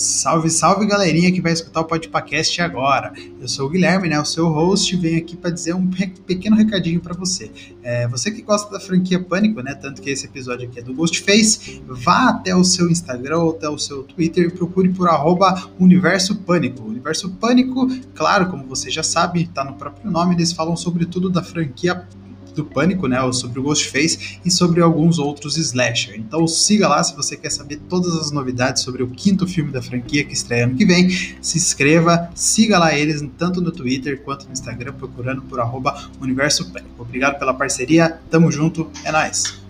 Salve, salve galerinha que vai escutar o podcast agora. Eu sou o Guilherme, né, o seu host, venho aqui para dizer um pequeno recadinho para você. É, você que gosta da franquia Pânico, né, tanto que esse episódio aqui é do Ghostface, vá até o seu Instagram ou até o seu Twitter e procure por arroba Universo Pânico. Universo Pânico, claro, como você já sabe, está no próprio nome, eles falam sobre tudo da franquia do Pânico, né, sobre o Ghostface e sobre alguns outros slasher. Então siga lá se você quer saber todas as novidades sobre o quinto filme da franquia que estreia ano que vem. Se inscreva, siga lá eles tanto no Twitter quanto no Instagram procurando por arroba Universo Pânico. Obrigado pela parceria, tamo junto, é nóis!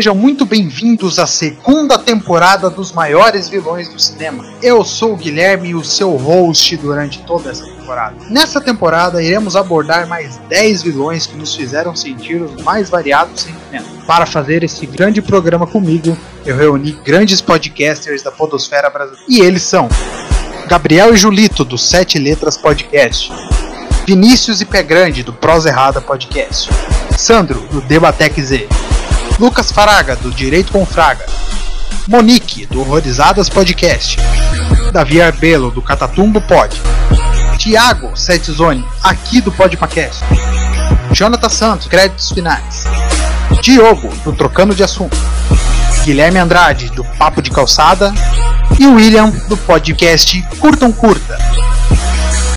Sejam muito bem-vindos à segunda temporada dos maiores vilões do cinema. Eu sou o Guilherme, o seu host durante toda essa temporada. Nessa temporada, iremos abordar mais 10 vilões que nos fizeram sentir os mais variados sentimentos. Para fazer esse grande programa comigo, eu reuni grandes podcasters da Podosfera Brasileira. E eles são Gabriel e Julito, do Sete Letras Podcast. Vinícius e Pé Grande, do Prosa Errada Podcast. Sandro, do Debatec Z. Lucas Faraga, do Direito com Fraga. Monique, do Horrorizadas Podcast. Davi Arbelo, do Catatumbo Pod. Tiago Setzone, aqui do Podpacast. Jonathan Santos, créditos finais. Diogo, do Trocando de Assunto. Guilherme Andrade, do Papo de Calçada. E William, do podcast Curtam Curta.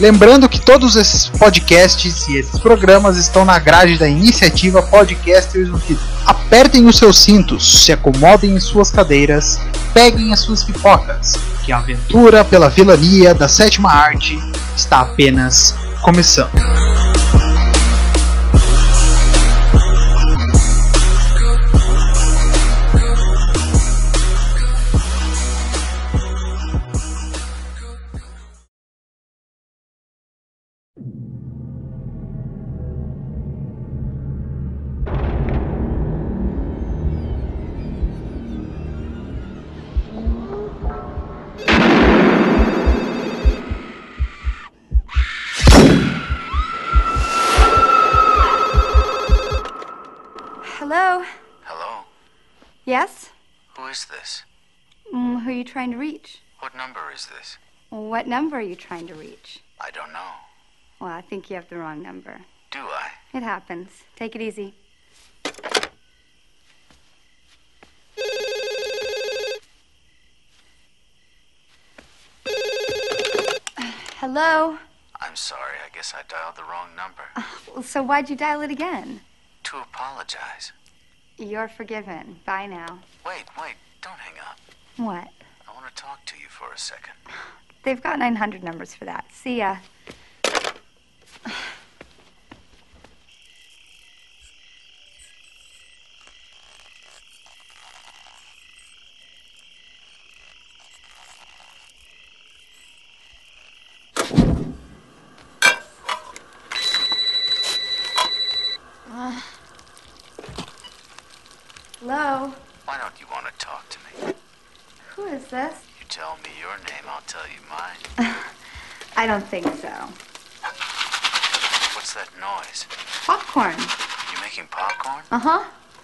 Lembrando que todos esses podcasts e esses programas estão na grade da iniciativa Podcasters Unidos. Apertem os seus cintos, se acomodem em suas cadeiras, peguem as suas pipocas, que a aventura pela vilania da sétima arte está apenas começando. Trying to reach? What number is this? What number are you trying to reach? I don't know. Well, I think you have the wrong number. Do I? It happens. Take it easy. Hello? I'm sorry. I guess I dialed the wrong number. Well, So why'd you dial it again? To apologize. You're forgiven. Bye now. Wait, wait. Don't hang up. What? Talk to you for a second. They've got 900 numbers for that. See ya. Hello? Why don't you want to talk to me? Who is this? You tell me your name, I'll tell you mine. I don't think so. What's that noise? Popcorn. You making popcorn? Uh huh.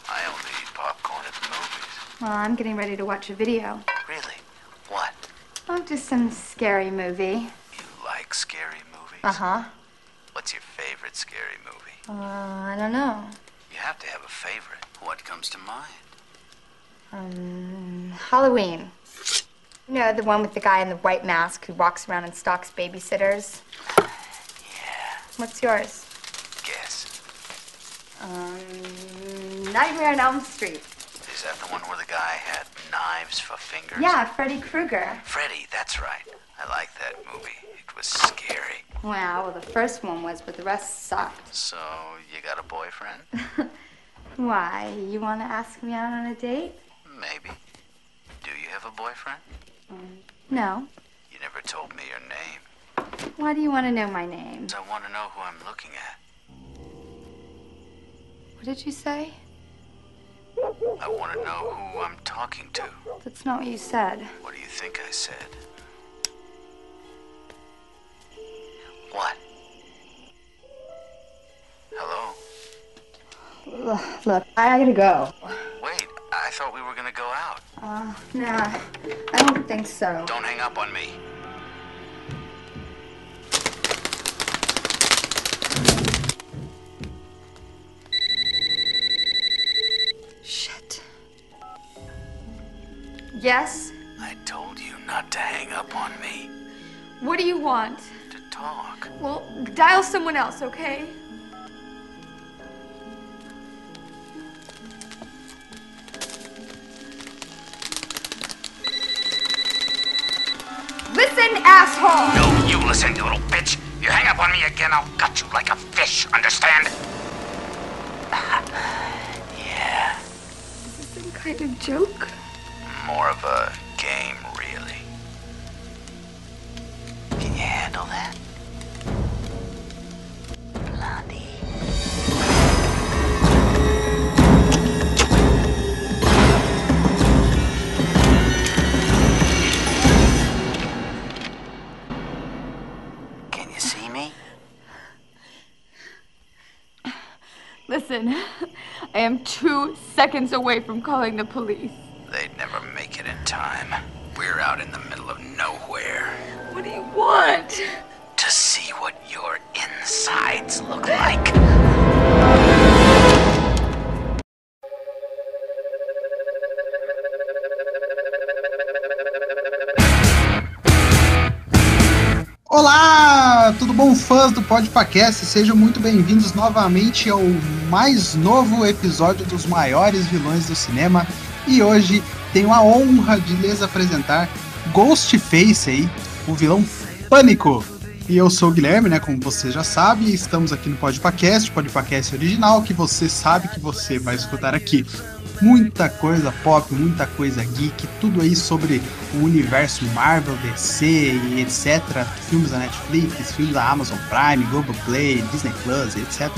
I only eat popcorn at the movies. Well, I'm getting ready to watch a video. Really? What? Oh, just some scary movie. You like scary movies? Uh huh. What's your favorite scary movie? Uh, I don't know. You have to have a favorite. What comes to mind? Um, Halloween. You know, the one with the guy in the white mask who walks around and stalks babysitters? Yeah. What's yours? Guess. Um, Nightmare on Elm Street. Is that the one where the guy had knives for fingers? Yeah, Freddy Krueger. Freddy, that's right. I like that movie. It was scary. Wow, well, the first one was, but the rest sucked. So, you got a boyfriend? Why? You want to ask me out on a date? Maybe. Do you have a boyfriend? No. You never told me your name. Why do you want to know my name? I want to know who I'm looking at. What did you say? I want to know who I'm talking to. That's not what you said. What do you think I said? What? Hello? Look, I gotta go. Wait, I thought we were gonna go out. Uh, nah, I don't think so. Don't hang up on me. Shit. Yes? I told you not to hang up on me. What do you want? To talk. Well, dial someone else, okay? Listen, asshole! No, you listen, you little bitch. You hang up on me again, I'll gut you like a fish, understand? yeah, Is this some kind of joke? more of a game, really. Can you handle that? Listen, I am two seconds away from calling the police. They'd never make it in time. We're out in the middle of nowhere. What do you want? To see what your insides look like. Olá, tudo bom, fãs do Podpacast? Sejam muito bem-vindos novamente ao mais novo episódio dos maiores vilões do cinema. E hoje tenho a honra de lhes apresentar Ghostface aí, o vilão Pânico. E eu sou o Guilherme, né? Como você já sabe, estamos aqui no Podpacast, Podpacast original, que você sabe que você vai escutar aqui. Muita coisa pop, muita coisa geek, tudo aí sobre o universo Marvel, DC e etc. Filmes da Netflix, filmes da Amazon Prime, Globoplay, Disney Plus, etc.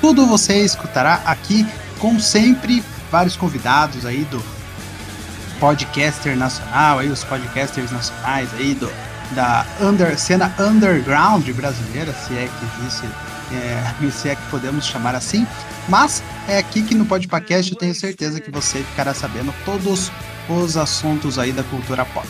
Tudo você escutará aqui, com sempre vários convidados aí do podcaster nacional, aí os podcasters nacionais aí do da under, cena underground brasileira, se é que existe, é, se é que podemos chamar assim. Mas é aqui que no Podpacast eu tenho certeza que você ficará sabendo todos os assuntos aí da cultura pop.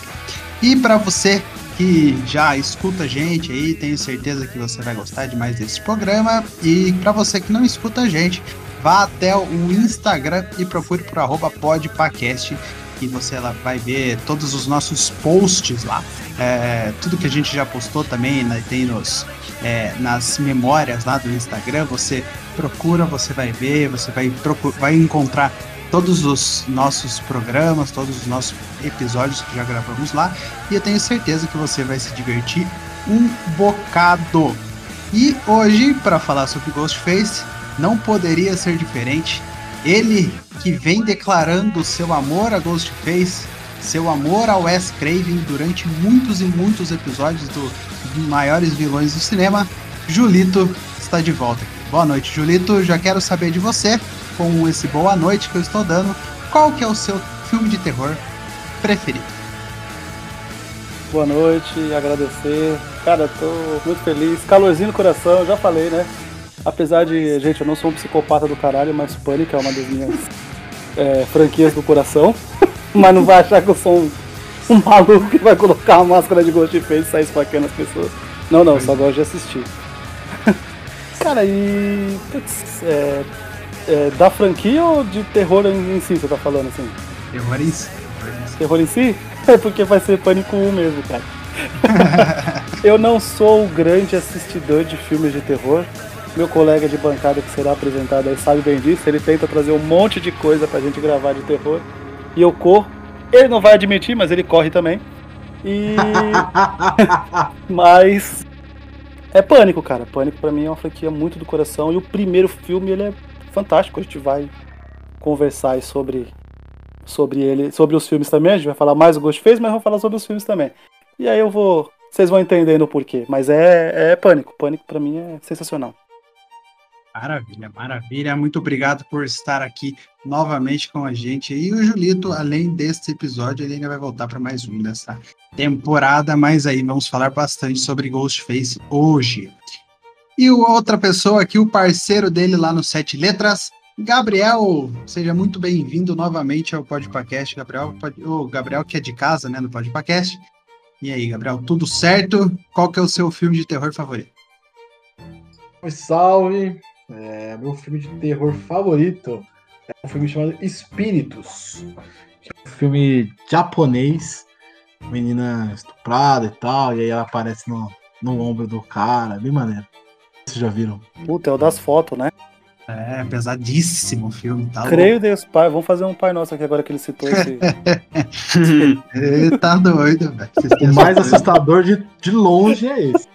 E para você que já escuta a gente aí, tenho certeza que você vai gostar demais desse programa. E para você que não escuta a gente, vá até o Instagram e procure por arroba podpacast e você vai ver todos os nossos posts lá. É, tudo que a gente já postou também né, tem nos, é, nas memórias lá do Instagram. Você procura, você vai ver, você vai, vai encontrar todos os nossos programas, todos os nossos episódios que já gravamos lá. E eu tenho certeza que você vai se divertir um bocado. E hoje, para falar sobre Ghostface, não poderia ser diferente. Ele que vem declarando seu amor a Ghostface, seu amor ao Wes Craven durante muitos e muitos episódios do maiores vilões do cinema, Julito está de volta. Boa noite, Julito. Já quero saber de você, com esse boa noite que eu estou dando, qual que é o seu filme de terror preferido? Boa noite, agradecer. Cara, tô muito feliz. Calorzinho no coração, já falei, né? Apesar de, gente, eu não sou um psicopata do caralho, mas Pânico é uma das minhas é, franquias do coração. mas não vai achar que eu sou um, um maluco que vai colocar uma máscara de Ghostface e sair esfaqueando as pessoas. Não, não, só gosto de assistir. Cara, e. Putz, é, é, da franquia ou de terror em, em si, você tá falando assim? Terror em si. Terror em si? É porque vai ser Pânico 1 mesmo, cara. eu não sou o grande assistidor de filmes de terror. meu colega de bancada que será apresentado aí sabe bem disso. Ele tenta trazer um monte de coisa pra gente gravar de terror. E eu corro. Ele não vai admitir, mas ele corre também. E. mas. É pânico, cara. Pânico pra mim é uma franquia muito do coração. E o primeiro filme ele é fantástico. A gente vai conversar aí sobre, sobre ele, sobre os filmes também. A gente vai falar mais do Ghostface, mas vamos falar sobre os filmes também. E aí eu vou. Vocês vão entendendo o porquê. Mas é, é pânico. Pânico pra mim é sensacional. Maravilha, maravilha. Muito obrigado por estar aqui novamente com a gente. E o Julito, além deste episódio, ele ainda vai voltar para mais um dessa temporada. Mas aí vamos falar bastante sobre Ghostface hoje. E outra pessoa aqui, o parceiro dele lá no Sete Letras, Gabriel. Seja muito bem-vindo novamente ao Podpacast, Gabriel. O Gabriel que é de casa, né, no Podpacast. E aí, Gabriel, tudo certo? Qual que é o seu filme de terror favorito? Salve! É, meu filme de terror favorito é um filme chamado Espíritos, que é um filme japonês, menina estuprada e tal, e aí ela aparece no, no ombro do cara, bem maneiro. Vocês já viram? Puta, é o das fotos, né? É, pesadíssimo o filme, tá Creio Deus, pai. Vamos fazer um Pai Nosso aqui agora que ele citou esse. Ele tá doido, velho. O mais assustador de, de longe é esse.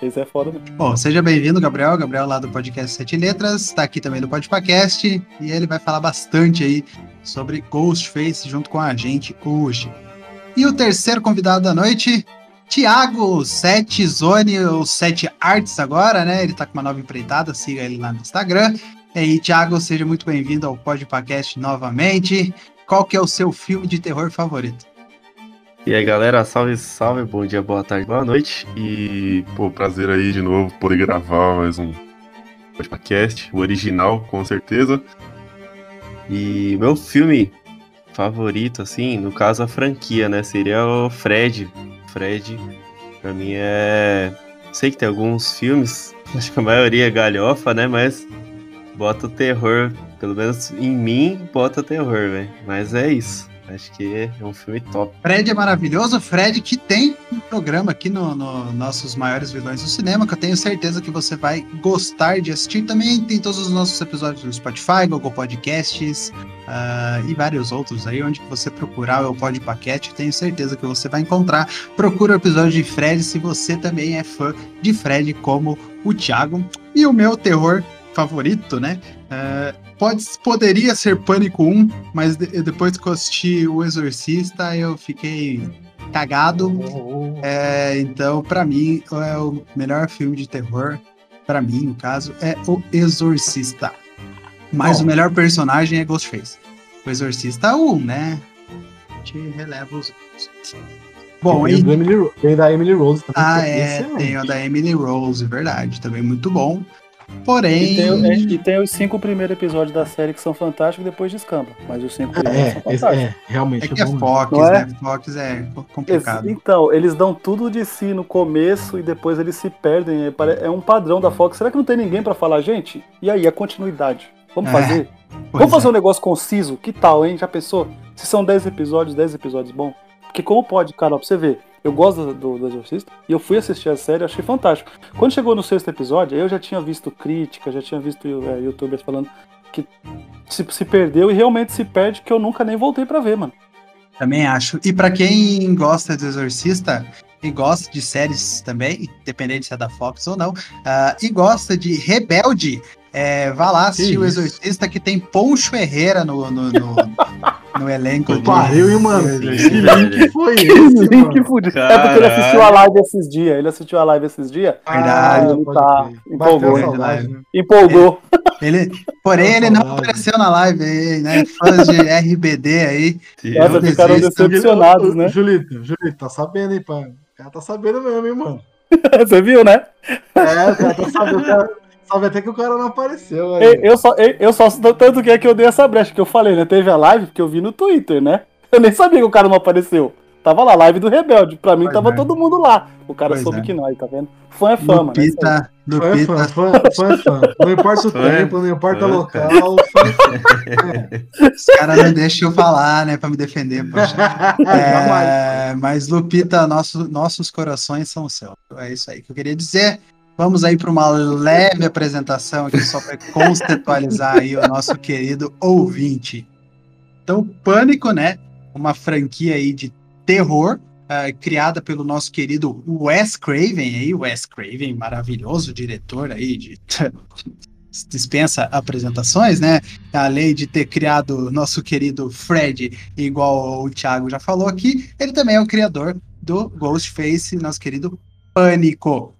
Esse é foda. Bom, seja bem-vindo, Gabriel. Gabriel lá do podcast Sete Letras, tá aqui também do Podpacast e ele vai falar bastante aí sobre Ghostface junto com a gente hoje. E o terceiro convidado da noite, Tiago, Sete Zone, ou Sete Arts agora, né? Ele tá com uma nova empreitada, siga ele lá no Instagram. E aí, Tiago, seja muito bem-vindo ao Podpacast novamente. Qual que é o seu filme de terror favorito? E aí galera, salve, salve, bom dia, boa tarde, boa noite. E, pô, prazer aí de novo poder gravar mais um podcast, o original, com certeza. E meu filme favorito, assim, no caso a franquia, né, seria o Fred. Fred, pra mim é. Sei que tem alguns filmes, acho que a maioria é galhofa, né, mas bota o terror, pelo menos em mim, bota terror, velho. Mas é isso. Acho que é um filme top. Fred é maravilhoso. Fred que tem um programa aqui no, no, Nossos Maiores Vilões do Cinema, que eu tenho certeza que você vai gostar de assistir. Também tem todos os nossos episódios no Spotify, Google Podcasts uh, e vários outros aí, onde você procurar o Podpaquete, tenho certeza que você vai encontrar. Procura o episódio de Fred se você também é fã de Fred, como o Thiago. E o meu terror favorito, né? Uh, pode, poderia ser Pânico 1, mas de, depois que eu assisti O Exorcista, eu fiquei cagado. É, então, para mim, é o melhor filme de terror, para mim, no caso, é O Exorcista. Mas o melhor personagem é Ghostface. O Exorcista 1, né? A gente releva os Bom, e... Emily, tem da Emily Rose também. Ah, é, tem o da Emily Rose, verdade. Também muito bom. Porém. E tem, e tem, os cinco primeiros episódios da série que são fantásticos e depois descamba. Mas os cinco primeiros é, são fantásticos. É, realmente. É que é Fox, né? Fox é complicado. Então, eles dão tudo de si no começo e depois eles se perdem. É, é um padrão da Fox. Será que não tem ninguém para falar, gente? E aí, a continuidade? Vamos é, fazer? Vamos fazer é. um negócio conciso? Que tal, hein? Já pensou? Se são 10 episódios, 10 episódios bom? Porque como pode, Carol, pra você ver, eu gosto do, do Exorcista e eu fui assistir a série, achei fantástico. Quando chegou no sexto episódio, eu já tinha visto crítica, já tinha visto é, youtubers falando que se, se perdeu e realmente se perde, que eu nunca nem voltei para ver, mano. Também acho. E para quem gosta do Exorcista e gosta de séries também, independente se é da Fox ou não, uh, e gosta de Rebelde, é, vá lá assistir o Exorcista que tem Poncho Herrera no, no, no, no elenco. Pariu, e mano, que link foi esse? link fudido. É porque ele assistiu a live esses dias. Ele assistiu a live esses dias. Verdade. Ah, ele tá. Empolgou. Live. Empolgou. Ele, ele, porém, ele não apareceu na live aí, né? Fãs de RBD aí. Nossa, ficaram decepcionados, né? Julito, Julito, tá sabendo, hein, pai? O cara tá sabendo mesmo, hein, mano? Você viu, né? É, o cara tá sabendo. Sabe até que o cara não apareceu. Eu, eu, só, eu, eu só tanto que é que eu dei essa brecha que eu falei, né? Teve a live porque eu vi no Twitter, né? Eu nem sabia que o cara não apareceu. Tava lá, live do Rebelde. Pra mim pois tava é. todo mundo lá. O cara pois soube é. que nós, tá vendo? Fã é fã, Lupita, mano. Lupita. Fã é fã, fã, fã é fã. Não importa o tempo, não importa o local. Os caras não deixam eu falar, né? Pra me defender, poxa. É, mas Lupita, nosso, nossos corações são o céu. É isso aí que eu queria dizer. Vamos aí para uma leve apresentação aqui só para contextualizar aí o nosso querido ouvinte. Então, Pânico, né? Uma franquia aí de terror uh, criada pelo nosso querido Wes Craven aí, Wes Craven, maravilhoso diretor aí de dispensa apresentações, né? Além de ter criado nosso querido Fred, igual o Thiago já falou aqui, ele também é o criador do Ghostface, nosso querido Pânico.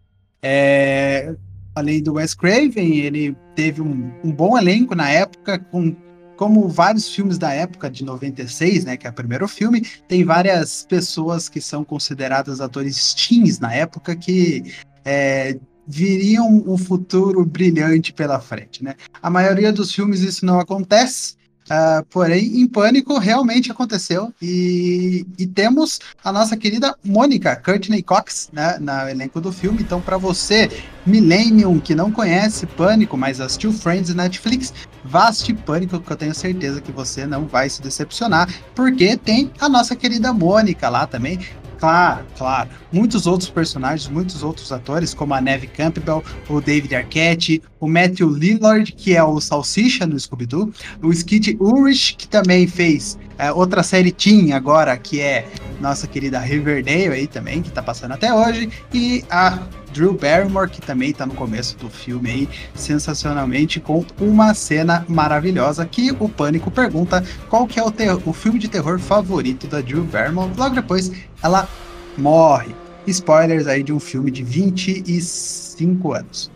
É, além do Wes Craven, ele teve um, um, bom elenco na época, com, como vários filmes da época de 96, né, que é o primeiro filme, tem várias pessoas que são consideradas atores teens na época que é, viriam um futuro brilhante pela frente, né? A maioria dos filmes isso não acontece, Uh, porém, em Pânico realmente aconteceu e, e, temos a nossa querida Mônica Courtney Cox né, no elenco do filme. Então, para você, Millennium, que não conhece Pânico, mas assistiu Friends Netflix, vá assistir Pânico, que eu tenho certeza que você não vai se decepcionar, porque tem a nossa querida Mônica lá também, Claro, claro. Muitos outros personagens, muitos outros atores, como a Neve Campbell, o David Arquette, o Matthew Lillard, que é o Salsicha no Scooby-Doo, o Skid Ulrich, que também fez é, outra série Teen agora, que é nossa querida Riverdale aí também, que tá passando até hoje, e a Drew Barrymore, que também tá no começo do filme aí, sensacionalmente, com uma cena maravilhosa, que o Pânico pergunta qual que é o, o filme de terror favorito da Drew Barrymore, logo depois ela morre. Spoilers aí de um filme de 25 anos.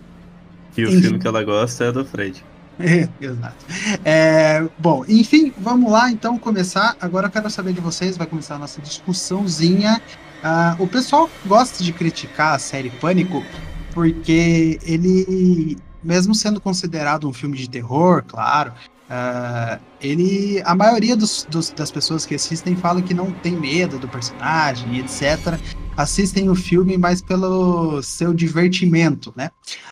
E o Enfim. filme que ela gosta é do Fred. Exato. É, bom, enfim, vamos lá então começar. Agora eu quero saber de vocês, vai começar a nossa discussãozinha. Uh, o pessoal gosta de criticar a série Pânico porque ele, mesmo sendo considerado um filme de terror, claro, uh, ele, a maioria dos, dos, das pessoas que assistem fala que não tem medo do personagem, etc. Assistem o filme mais pelo seu divertimento, né?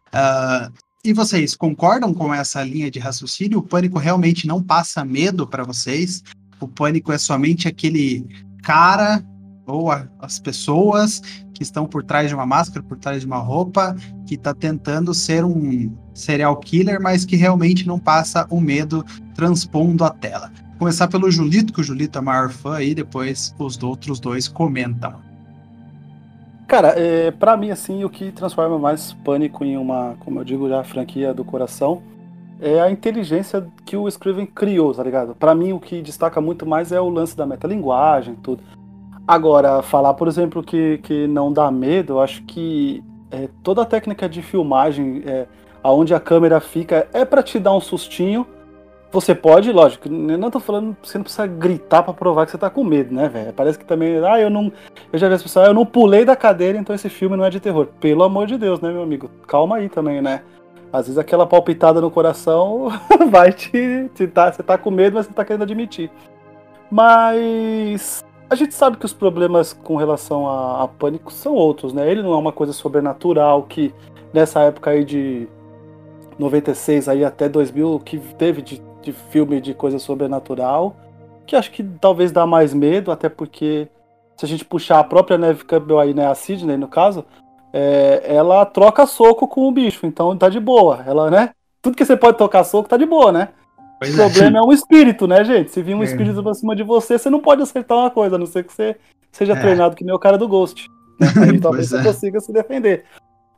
Uh, e vocês concordam com essa linha de raciocínio? O pânico realmente não passa medo para vocês? O pânico é somente aquele cara ou a, as pessoas que estão por trás de uma máscara, por trás de uma roupa, que está tentando ser um serial killer, mas que realmente não passa o medo transpondo a tela. Vou começar pelo Julito, que o Julito é maior fã, e depois os outros dois comentam. Cara, é, para mim, assim, o que transforma mais Pânico em uma, como eu digo já, franquia do coração, é a inteligência que o Scriven criou, tá ligado? Para mim, o que destaca muito mais é o lance da metalinguagem tudo. Agora, falar, por exemplo, que, que não dá medo, eu acho que é, toda a técnica de filmagem, é, aonde a câmera fica, é para te dar um sustinho, você pode, lógico, eu não tô falando, você não precisa gritar para provar que você tá com medo, né, velho? Parece que também, ah, eu não, eu já vi as pessoas, ah, eu não pulei da cadeira, então esse filme não é de terror. Pelo amor de Deus, né, meu amigo? Calma aí também, né? Às vezes aquela palpitada no coração vai te, te tá, você tá com medo, mas você tá querendo admitir. Mas a gente sabe que os problemas com relação a, a pânico são outros, né? Ele não é uma coisa sobrenatural que nessa época aí de 96 aí até 2000 que teve de de filme de coisa sobrenatural, que acho que talvez dá mais medo, até porque se a gente puxar a própria Neve Campbell aí, né, a Sidney no caso, é, ela troca soco com o bicho, então tá de boa. Ela, né? Tudo que você pode tocar soco tá de boa, né? Pois o é. problema é um espírito, né, gente? Se vir um é. espírito pra cima de você, você não pode acertar uma coisa, a não ser que você seja é. treinado que nem o cara do Ghost. Né? Aí talvez você é. consiga se defender.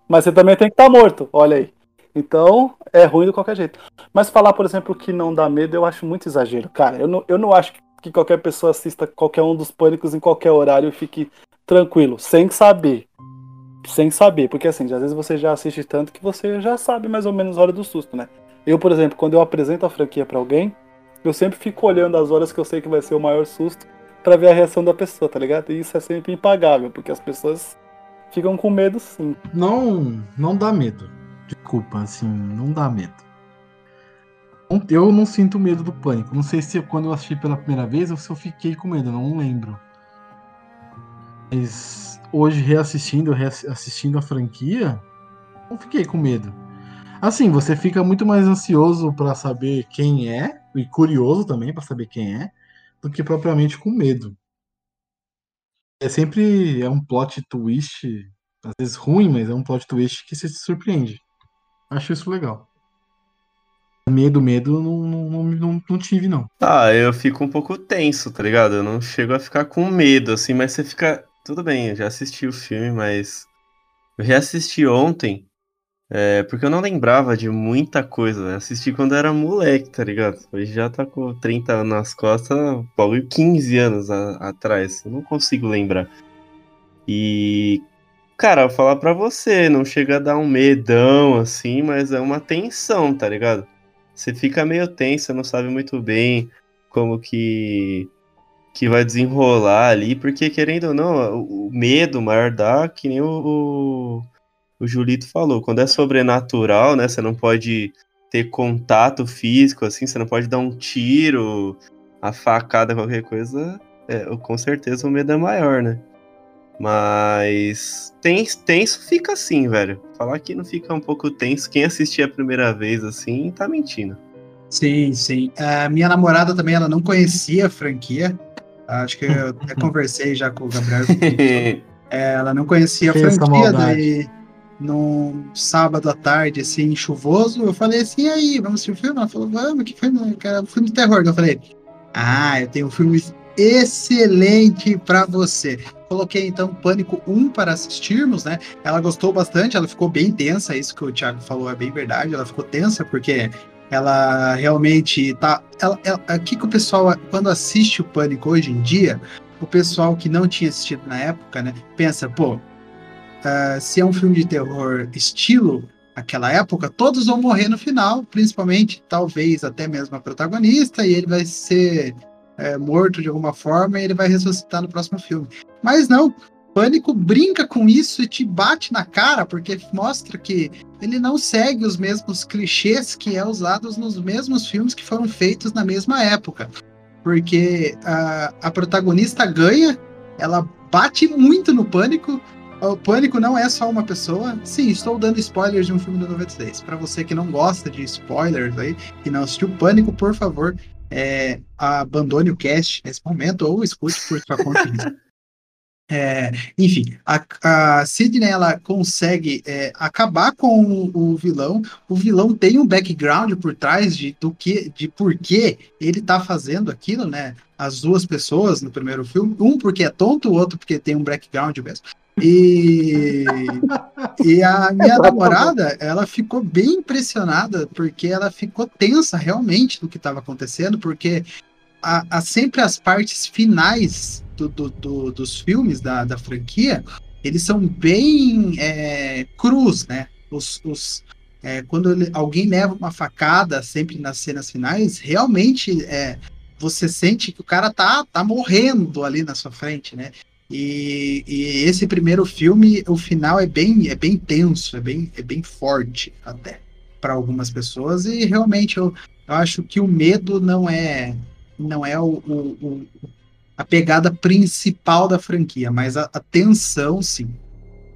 Mas você também tem que estar tá morto, olha aí. Então, é ruim de qualquer jeito. Mas falar, por exemplo, que não dá medo, eu acho muito exagero. Cara, eu não, eu não acho que qualquer pessoa assista qualquer um dos pânicos em qualquer horário e fique tranquilo, sem saber. Sem saber, porque assim, às vezes você já assiste tanto que você já sabe mais ou menos a hora do susto, né? Eu, por exemplo, quando eu apresento a franquia para alguém, eu sempre fico olhando as horas que eu sei que vai ser o maior susto para ver a reação da pessoa, tá ligado? E isso é sempre impagável, porque as pessoas ficam com medo sim. Não, não dá medo. Desculpa, assim, não dá medo. Eu não sinto medo do pânico. Não sei se quando eu assisti pela primeira vez ou se eu fiquei com medo, não lembro. Mas hoje, reassistindo, reassistindo a franquia, não fiquei com medo. Assim, você fica muito mais ansioso para saber quem é, e curioso também para saber quem é, do que propriamente com medo. É sempre é um plot twist às vezes ruim, mas é um plot twist que você se surpreende. Acho isso legal. Medo, medo, não, não, não, não tive, não. Ah, eu fico um pouco tenso, tá ligado? Eu não chego a ficar com medo, assim, mas você fica. Tudo bem, eu já assisti o filme, mas. Eu reassisti ontem, é, porque eu não lembrava de muita coisa, né? Assisti quando eu era moleque, tá ligado? Hoje já tá com 30 anos nas costas, bagulho 15 anos a, atrás. Eu não consigo lembrar. E. Cara, vou falar pra você, não chega a dar um medão assim, mas é uma tensão, tá ligado? Você fica meio tenso, não sabe muito bem como que que vai desenrolar ali, porque querendo ou não, o medo maior dá, que nem o, o, Julito falou, quando é sobrenatural, né, você não pode ter contato físico, assim, você não pode dar um tiro, a facada, qualquer coisa, é, com certeza o medo é maior, né? Mas tenso, tenso fica assim, velho. Falar que não fica um pouco tenso, quem assistir a primeira vez assim, tá mentindo. Sim, sim. A minha namorada também, ela não conhecia a franquia. Acho que eu até conversei já com o Gabriel. é, ela não conhecia a franquia, daí num sábado à tarde, assim, chuvoso, eu falei assim, e aí, vamos assistir o filme? Ela falou, vamos, que filme? Cara, filme de terror. Eu falei, ah, eu tenho um filme excelente para você. Coloquei então Pânico 1 para assistirmos, né? Ela gostou bastante, ela ficou bem tensa, isso que o Thiago falou é bem verdade, ela ficou tensa porque ela realmente tá. Ela, ela, aqui que o pessoal, quando assiste o Pânico hoje em dia, o pessoal que não tinha assistido na época, né, pensa, pô, uh, se é um filme de terror estilo aquela época, todos vão morrer no final, principalmente, talvez até mesmo a protagonista, e ele vai ser é, morto de alguma forma e ele vai ressuscitar no próximo filme. Mas não, Pânico brinca com isso e te bate na cara, porque mostra que ele não segue os mesmos clichês que é usados nos mesmos filmes que foram feitos na mesma época. Porque a, a protagonista ganha, ela bate muito no Pânico. O Pânico não é só uma pessoa. Sim, estou dando spoilers de um filme do 96. Para você que não gosta de spoilers aí, que não assistiu Pânico, por favor, é, abandone o cast nesse momento ou escute por sua conta. É, enfim, a, a Sidney ela consegue é, acabar com o, o, vilão. O vilão tem um background por trás de do que, de por que ele tá fazendo aquilo, né? As duas pessoas no primeiro filme, um porque é tonto, o outro porque tem um background mesmo. E, e a minha namorada, ela ficou bem impressionada porque ela ficou tensa realmente do que estava acontecendo, porque a, a, sempre as partes finais do, do, do, dos filmes da, da franquia, eles são bem é, crus, né? Os, os é, quando ele, alguém leva uma facada, sempre nas cenas finais, realmente é, você sente que o cara tá, tá morrendo ali na sua frente, né? E, e, esse primeiro filme, o final é bem, é bem tenso, é bem, é bem forte até para algumas pessoas. E realmente eu, eu acho que o medo não é não é o, o, o a pegada principal da franquia, mas a, a tensão, sim.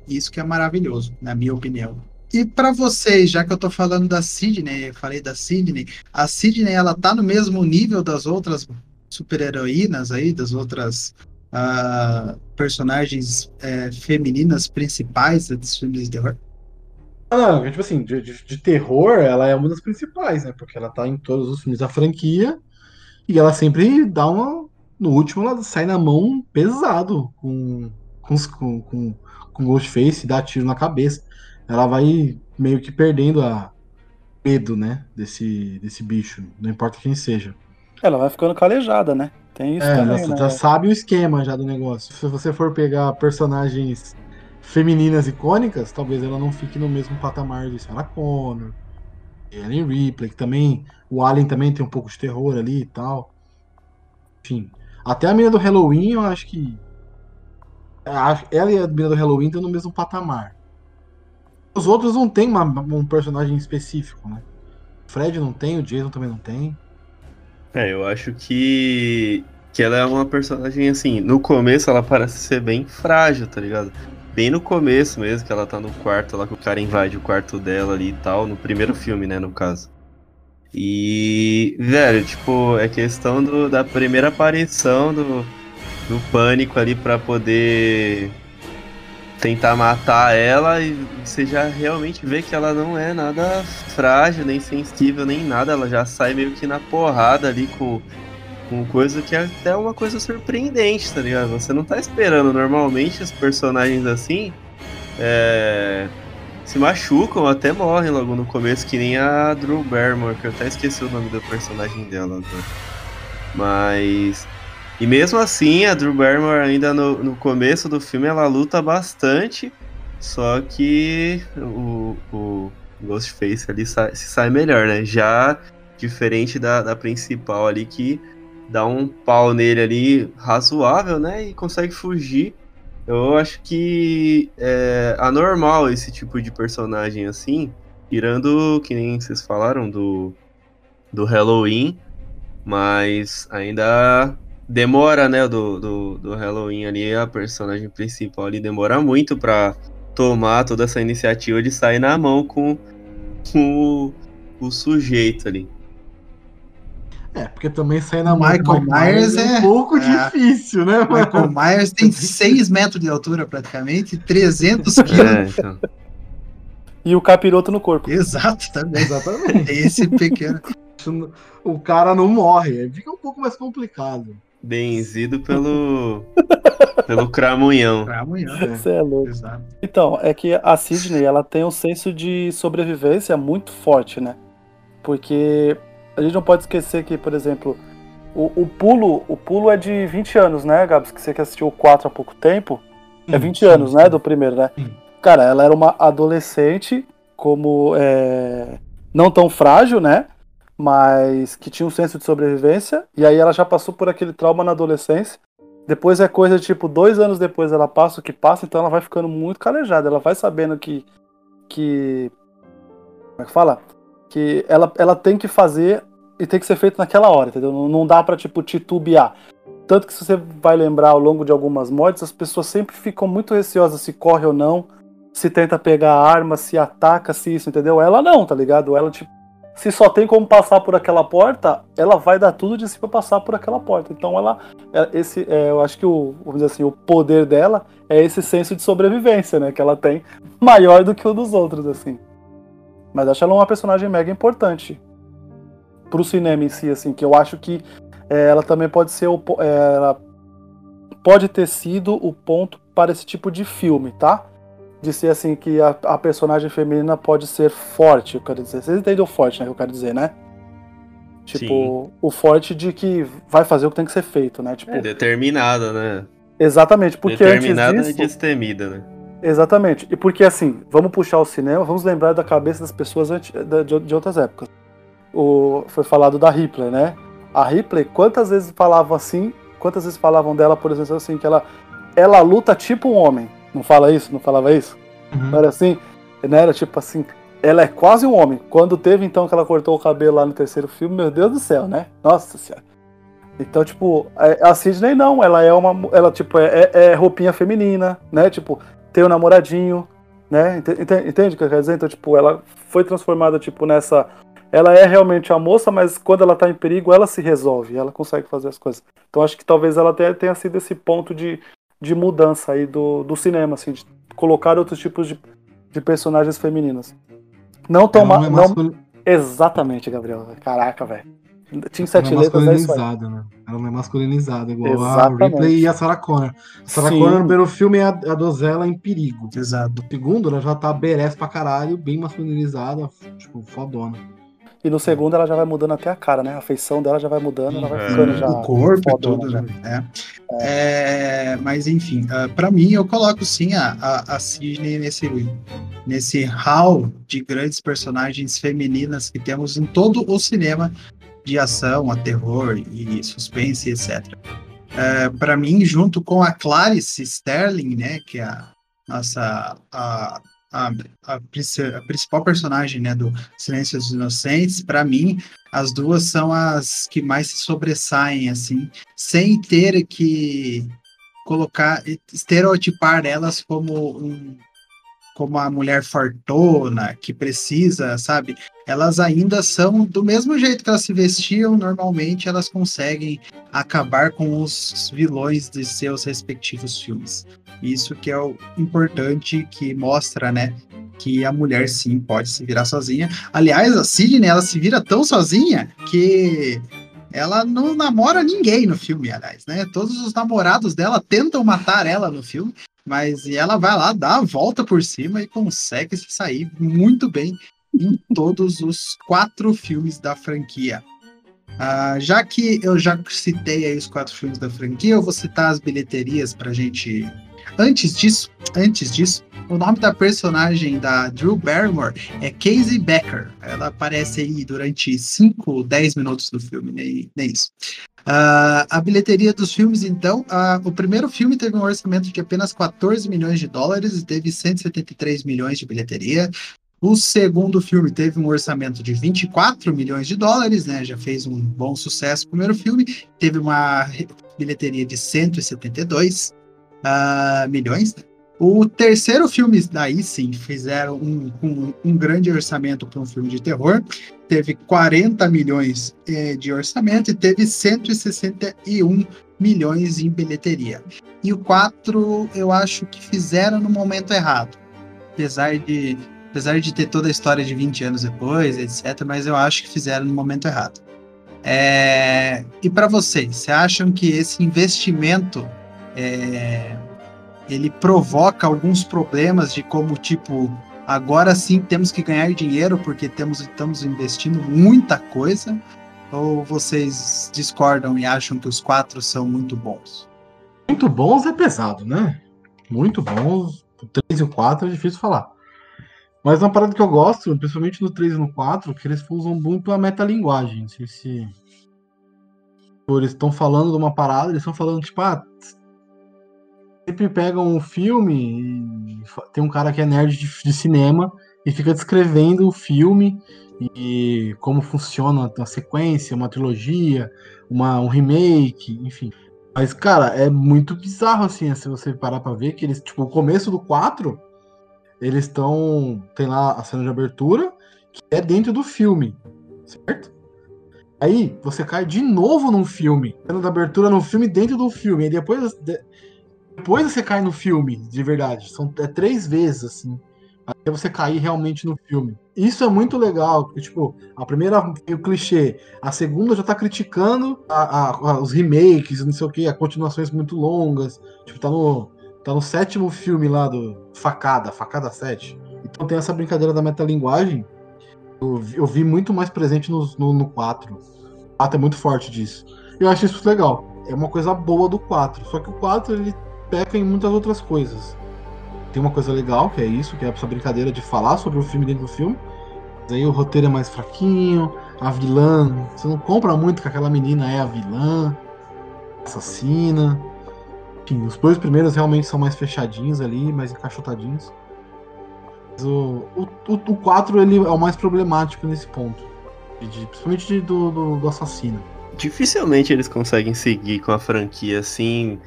Isso que é maravilhoso, na minha opinião. E para vocês, já que eu tô falando da Sidney, falei da Sidney, a Sidney ela tá no mesmo nível das outras super-heroínas aí, das outras uh, personagens é, femininas principais dos filmes de terror? Ah, não, tipo assim, de, de, de, terror, ela é uma das principais, né? Porque ela tá em todos os filmes da franquia e ela sempre dá uma. No último, ela sai na mão pesado com, com, com, com, com Ghostface e dá tiro na cabeça. Ela vai meio que perdendo a medo, né? Desse, desse bicho, não importa quem seja. Ela vai ficando calejada, né? Tem isso é, também, já, né? já sabe o esquema já do negócio. Se você for pegar personagens femininas icônicas, talvez ela não fique no mesmo patamar de Sarah Connor, Ellen Ripley, que também o Alien também tem um pouco de terror ali e tal. Enfim, até a mina do Halloween, eu acho que ela e a mina do Halloween estão no mesmo patamar. Os outros não tem uma, um personagem específico, né? O Fred não tem, o Jason também não tem. É, eu acho que que ela é uma personagem assim, no começo ela parece ser bem frágil, tá ligado? Bem no começo mesmo, que ela tá no quarto lá, que o cara invade o quarto dela ali e tal, no primeiro filme, né, no caso. E, velho, tipo, é questão do, da primeira aparição do, do pânico ali para poder tentar matar ela e você já realmente vê que ela não é nada frágil, nem sensível, nem nada. Ela já sai meio que na porrada ali com, com coisa que é até uma coisa surpreendente, tá ligado? Você não tá esperando. Normalmente os personagens assim é, se machucam, até morrem logo no começo, que nem a Drew Barrymore, que eu até esqueci o nome do personagem dela agora. Mas e mesmo assim, a Drew Barrymore ainda no, no começo do filme ela luta bastante, só que o, o Ghostface ali sai, se sai melhor, né? Já diferente da, da principal ali que dá um pau nele ali razoável, né? E consegue fugir. Eu acho que é anormal esse tipo de personagem assim, tirando que nem vocês falaram do, do Halloween, mas ainda demora, né, do, do, do Halloween ali, a personagem principal ali demora muito pra tomar toda essa iniciativa de sair na mão com, com o, o sujeito ali. É, porque também sair na Michael mão do Myers é- um pouco é. difícil, né, mano? Michael Myers tem 6 metros de altura praticamente, 300 quilos. É, então. E o capiroto no corpo. Exato, também. Exatamente. Esse pequeno. O cara não morre, fica um pouco mais complicado. Benzido pelo. pelo Cramunhão. Pra amanhã. Você é louco. Exato. Então, é que a Sidney, ela tem um senso de sobrevivência muito forte, né? Porque a gente não pode esquecer que, por exemplo, o, o pulo, o pulo é de 20 anos, né, Gabs? Que você que assistiu o 4 há pouco tempo. É 20 sim, anos, né, sim. do primeiro, né? Sim. Cara, ela era uma adolescente, como é, não tão frágil, né? Mas que tinha um senso de sobrevivência. E aí ela já passou por aquele trauma na adolescência. Depois é coisa tipo, dois anos depois ela passa o que passa, então ela vai ficando muito calejada. Ela vai sabendo que. que como é que fala? Que ela, ela tem que fazer e tem que ser feito naquela hora, entendeu? Não, não dá pra, tipo, titubear. Tanto que se você vai lembrar ao longo de algumas mortes, as pessoas sempre ficam muito receosas se corre ou não, se tenta pegar a arma, se ataca, se isso, entendeu? Ela não, tá ligado? Ela, tipo, se só tem como passar por aquela porta, ela vai dar tudo de si pra passar por aquela porta. Então ela, é, esse, é, eu acho que o, vamos dizer assim, o poder dela é esse senso de sobrevivência, né, que ela tem, maior do que o dos outros, assim. Mas acho ela uma personagem mega importante pro cinema em si, assim, que eu acho que é, ela também pode ser o, é, ela pode ter sido o ponto para esse tipo de filme, tá? De ser assim que a, a personagem feminina pode ser forte, eu quero dizer. Vocês entendem o forte, né? Que eu quero dizer, né? Tipo, Sim. o forte de que vai fazer o que tem que ser feito, né? Tipo, É determinada, né? exatamente, porque antes determinada disso, e destemida, né? Exatamente. E porque assim, vamos puxar o cinema, vamos lembrar da cabeça das pessoas de outras épocas. O, foi falado da Ripley, né? A Ripley, quantas vezes falavam assim, quantas vezes falavam dela, por exemplo, assim, que ela, ela luta tipo um homem. Não fala isso? Não falava isso? Uhum. Não era assim? Não era tipo assim, ela é quase um homem. Quando teve então que ela cortou o cabelo lá no terceiro filme, meu Deus do céu, né? Nossa senhora. Então, tipo, a a Sidney não, ela é uma. Ela, tipo, é, é- é roupinha feminina, né? Tipo, tem o namoradinho, né? Ente- ente- Entende o que eu quero dizer? Então, tipo, ela foi transformada, tipo, nessa. Ela é realmente a moça, mas quando ela tá em perigo, ela se resolve, ela consegue fazer as coisas. Então, acho que talvez ela tenha, tenha sido esse ponto de, de mudança aí do, do cinema, assim, de colocar outros tipos de, de personagens femininas. Não tão. Não é não- mascul- Exatamente, Gabriel. Caraca, velho. Tinha ela sete não é letras, é isso aí. masculinizada, né? Ela não é masculinizada, igual Exatamente. a Ripley e a Sarah Connor. A Sarah Sim. Connor, no primeiro filme, é a, a donzela em perigo. Exato. No segundo, ela já tá berés pra caralho, bem masculinizada, tipo, fodona. E no segundo ela já vai mudando até a cara, né? A feição dela já vai mudando, ela vai É. ficando já. o corpo e fodona tudo. já. né? É. É, mas enfim, ah, pra mim eu coloco sim a, a, a Sidney nesse, nesse hall de grandes personagens femininas que temos em todo o cinema de ação, a terror e suspense, etc. É, para mim, junto com a Clarice Sterling, né, que é a nossa a, a, a, a principal personagem né, do Silêncio dos Inocentes, para mim as duas são as que mais se sobressaem, assim, sem ter que colocar, estereotipar elas como um, como a mulher fortuna, que precisa, sabe? Elas ainda são do mesmo jeito que elas se vestiam normalmente, elas conseguem acabar com os vilões de seus respectivos filmes. Isso que é o importante que mostra, né? Que a mulher sim pode se virar sozinha. Aliás, a Sidney, ela se vira tão sozinha que ela não namora ninguém no filme, aliás, né? Todos os namorados dela tentam matar ela no filme, mas ela vai lá, dá a volta por cima e consegue se sair muito bem em todos os quatro filmes da franquia. Ah, já que eu já citei aí os quatro filmes da franquia, eu vou citar as bilheterias pra gente. Antes disso, antes disso, o nome da personagem da Drew Barrymore é Casey Becker. Ela aparece aí durante 5, 10 minutos do filme, nem, nem isso. Uh, a bilheteria dos filmes, então, uh, o primeiro filme teve um orçamento de apenas 14 milhões de dólares e teve 173 milhões de bilheteria. O segundo filme teve um orçamento de 24 milhões de dólares, né? Já fez um bom sucesso o primeiro filme. Teve uma bilheteria de 172 uh, milhões. O terceiro filme, daí sim, fizeram um, um, um grande orçamento para um filme de terror. Teve 40 milhões eh, de orçamento e teve 161 milhões em bilheteria. E o 4, eu acho que fizeram no momento errado. Apesar de, apesar de ter toda a história de 20 anos depois, etc., mas eu acho que fizeram no momento errado. É, e para vocês, você acham que esse investimento é, ele provoca alguns problemas de como, tipo, agora sim temos que ganhar dinheiro porque temos, estamos investindo muita coisa? Ou vocês discordam e acham que os quatro são muito bons? Muito bons é pesado, né? Muito bons. O 3 e o 4 é difícil falar. Mas uma parada que eu gosto, principalmente no 3 e no 4, que eles usam muito a metalinguagem. Não sei se. Eles estão falando de uma parada, eles estão falando, tipo, ah, sempre pegam um filme e tem um cara que é nerd de, de cinema e fica descrevendo o filme e como funciona a sequência, uma trilogia, uma, um remake, enfim. Mas, cara, é muito bizarro, assim, se você parar pra ver que eles, tipo, o começo do 4, eles estão. Tem lá a cena de abertura, que é dentro do filme, certo? Aí você cai de novo num filme, cena de abertura no filme dentro do filme, e depois depois você cai no filme, de verdade. São é três vezes, assim. Até você cair realmente no filme. Isso é muito legal, porque, tipo, a primeira é o clichê, a segunda já tá criticando a, a, os remakes, não sei o que, as continuações muito longas. Tipo, tá no, tá no sétimo filme lá do Facada, Facada 7. Então tem essa brincadeira da metalinguagem. Eu, eu vi muito mais presente no, no, no 4. O 4 é muito forte disso. Eu acho isso legal. É uma coisa boa do 4. Só que o 4 ele peca em muitas outras coisas. Tem uma coisa legal, que é isso, que é essa brincadeira de falar sobre o filme dentro do filme. Mas aí o roteiro é mais fraquinho, a vilã. Você não compra muito que aquela menina é a vilã, assassina. Enfim, os dois primeiros realmente são mais fechadinhos ali, mais encaixotadinhos. Mas o, o, o, o 4 ele é o mais problemático nesse ponto. De, principalmente de, do, do, do assassino. Dificilmente eles conseguem seguir com a franquia assim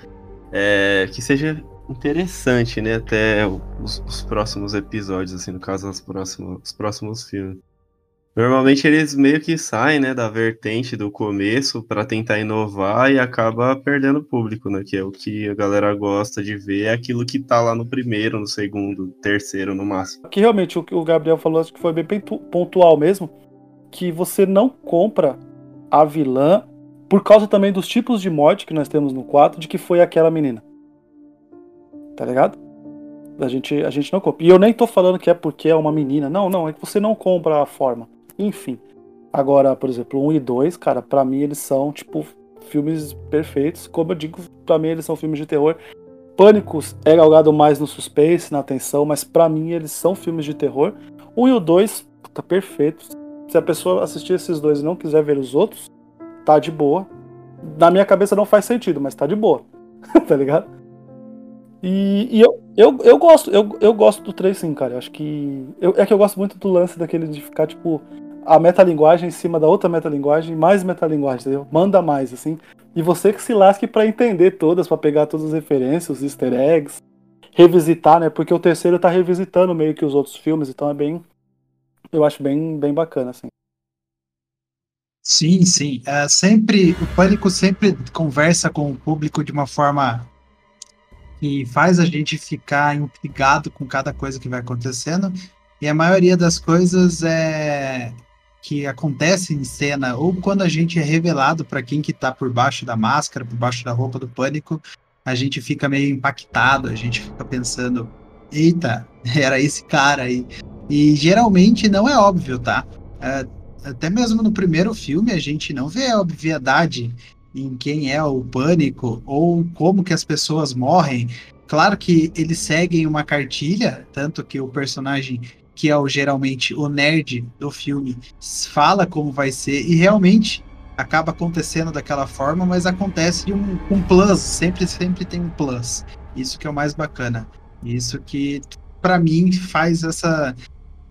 é, que seja interessante, né? Até os, os, próximos episódios, assim, no caso, os próximos, os próximos filmes. Normalmente eles meio que saem, né, da vertente do começo para tentar inovar e acaba perdendo público, né? Que é o que a galera gosta de ver, é aquilo que tá lá no primeiro, no segundo, terceiro, no máximo. Que realmente o que o Gabriel falou, acho que foi bem pontual mesmo, que você não compra a vilã por causa também dos tipos de morte que nós temos no 4, de que foi aquela menina. Tá ligado? A gente, a gente não compra. E eu nem tô falando que é porque é uma menina. Não, não, é que você não compra a forma. Enfim. Agora, por exemplo, 1 e 2, cara, para mim eles são, tipo, filmes perfeitos. Como eu digo, pra mim eles são filmes de terror. Pânicos é galgado mais no suspense, na tensão, mas para mim eles são filmes de terror. 1 e o 2, tá perfeito. Se a pessoa assistir esses dois e não quiser ver os outros, tá de boa. Na minha cabeça não faz sentido, mas tá de boa. tá ligado? E, e, eu, eu, eu gosto, eu, eu gosto do 3 sim, cara. Eu acho que. Eu, é que eu gosto muito do lance daquele de ficar, tipo, a metalinguagem em cima da outra metalinguagem, mais metalinguagem, entendeu? Manda mais, assim. E você que se lasque para entender todas, para pegar todas as referências, os easter eggs. revisitar, né? Porque o terceiro tá revisitando meio que os outros filmes, então é bem. Eu acho bem, bem bacana, assim. Sim, sim. É, sempre o pânico sempre conversa com o público de uma forma que faz a gente ficar intrigado com cada coisa que vai acontecendo. E a maioria das coisas é que acontece em cena ou quando a gente é revelado para quem que tá por baixo da máscara, por baixo da roupa do pânico, a gente fica meio impactado, a gente fica pensando, eita, era esse cara aí. E geralmente não é óbvio, tá? É, até mesmo no primeiro filme a gente não vê a obviedade em quem é o pânico ou como que as pessoas morrem. Claro que eles seguem uma cartilha, tanto que o personagem que é o, geralmente o nerd do filme fala como vai ser e realmente acaba acontecendo daquela forma, mas acontece um, um plus, sempre sempre tem um plus. Isso que é o mais bacana. Isso que para mim faz essa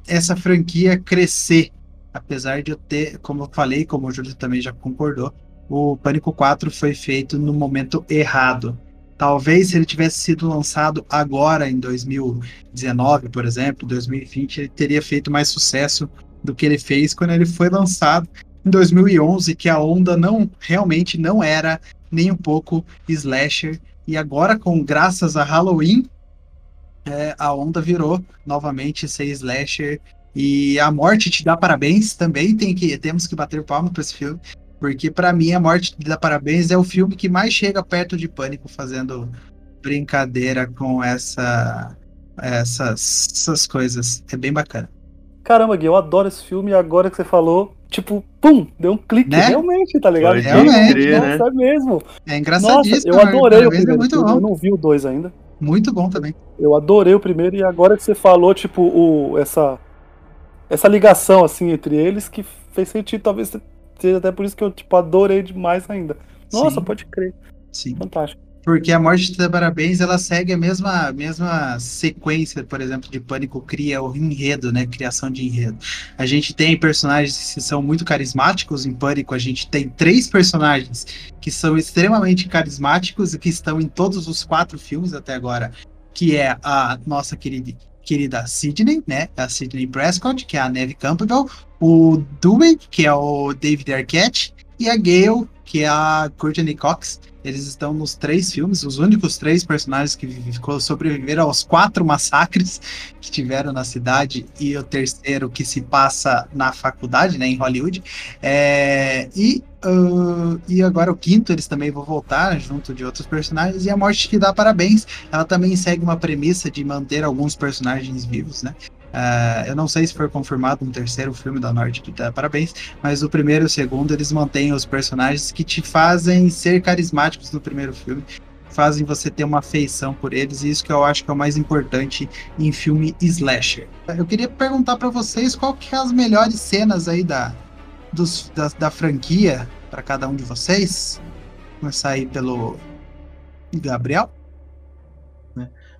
essa franquia crescer apesar de eu ter, como eu falei, como o Júlio também já concordou, o Pânico 4 foi feito no momento errado. Talvez se ele tivesse sido lançado agora, em 2019, por exemplo, 2020, ele teria feito mais sucesso do que ele fez quando ele foi lançado em 2011, que a onda não realmente não era nem um pouco slasher. E agora, com graças a Halloween, é, a onda virou novamente ser slasher e a morte te dá parabéns também, tem que temos que bater palma para esse filme, porque para mim a morte te dá parabéns é o filme que mais chega perto de Pânico fazendo brincadeira com essa essas, essas coisas. É bem bacana. Caramba, Gui, eu adoro esse filme e agora que você falou, tipo, pum, deu um clique, né? realmente, tá ligado? Realmente, crer, né? Nossa, é mesmo. É engraçadíssimo. Nossa, eu adorei o é primeiro muito filme, bom. eu não vi o dois ainda. Muito bom também. Eu adorei o primeiro e agora que você falou, tipo, o, essa essa ligação assim entre eles que fez sentido, talvez seja até por isso que eu tipo adorei demais ainda. Nossa, Sim. pode crer. Sim. Fantástico. Porque a morte te dá parabéns, ela segue a mesma, mesma sequência, por exemplo, de Pânico cria o enredo, né? Criação de enredo. A gente tem personagens que são muito carismáticos em Pânico, a gente tem três personagens que são extremamente carismáticos e que estão em todos os quatro filmes até agora, que é a nossa querida, querida Sidney, né? A Sidney Prescott, que é a Neve Campbell, o Dewey, que é o David Arquette, e a Gale, que é a Courtney Cox. Eles estão nos três filmes, os únicos três personagens que sobreviveram aos quatro massacres que tiveram na cidade e o terceiro que se passa na faculdade, né, em Hollywood. É, e, uh, e agora o quinto eles também vão voltar junto de outros personagens. E a Morte que dá parabéns, ela também segue uma premissa de manter alguns personagens vivos, né? Uh, eu não sei se foi confirmado um terceiro filme da Norte parabéns, mas o primeiro e o segundo eles mantêm os personagens que te fazem ser carismáticos no primeiro filme, fazem você ter uma afeição por eles, e isso que eu acho que é o mais importante em filme slasher. Eu queria perguntar para vocês qual que é as melhores cenas aí da, dos, da, da franquia para cada um de vocês. Começar aí pelo Gabriel.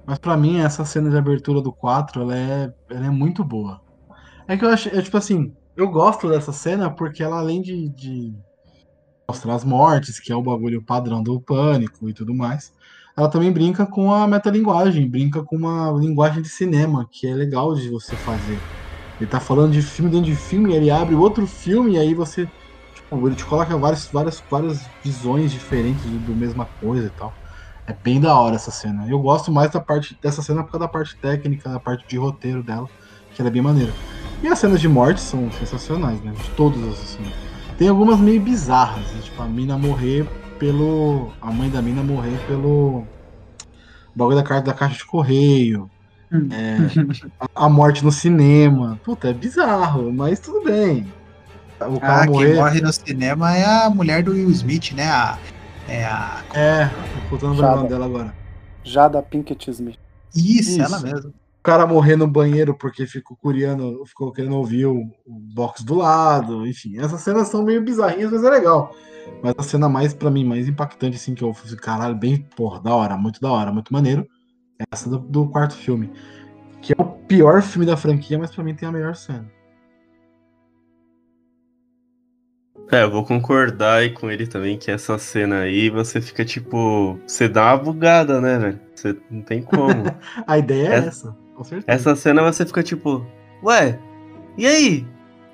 Mas pra mim, essa cena de abertura do 4, ela é, ela é muito boa. É que eu acho, é, tipo assim, eu gosto dessa cena porque ela, além de, de mostrar as mortes, que é o bagulho padrão do pânico e tudo mais, ela também brinca com a metalinguagem, brinca com uma linguagem de cinema, que é legal de você fazer. Ele tá falando de filme dentro de filme, ele abre outro filme e aí você. Tipo, ele te coloca várias, várias, várias visões diferentes do, do mesma coisa e tal. É bem da hora essa cena. Eu gosto mais da parte dessa cena por causa da parte técnica, da parte de roteiro dela, que ela é bem maneira. E as cenas de morte são sensacionais, né? De todas as cenas. Tem algumas meio bizarras, né? tipo a mina morrer pelo. A mãe da mina morrer pelo. bagulho da carta da caixa de correio. É, a, a morte no cinema. Puta, é bizarro, mas tudo bem. O cara Ah, morrer. quem morre no cinema é a mulher do Will Smith, né? A, é a. É, tô botando o nome dela agora. Jada Pinkett Smith. Isso, Isso. ela mesmo. O cara morrer no banheiro porque ficou curiando, ficou querendo ouvir o, o box do lado, enfim. Essas cenas são meio bizarrinhas, mas é legal. Mas a cena mais, pra mim, mais impactante, assim, que eu falei, caralho, bem, porra, da hora, muito da hora, muito maneiro, é essa do, do quarto filme. Que é o pior filme da franquia, mas pra mim tem a melhor cena. É, eu vou concordar aí com ele também que essa cena aí você fica tipo. Você dá uma bugada, né, velho? Você não tem como. A ideia é Essa- essa, com certeza. essa cena você fica tipo. Ué, e aí?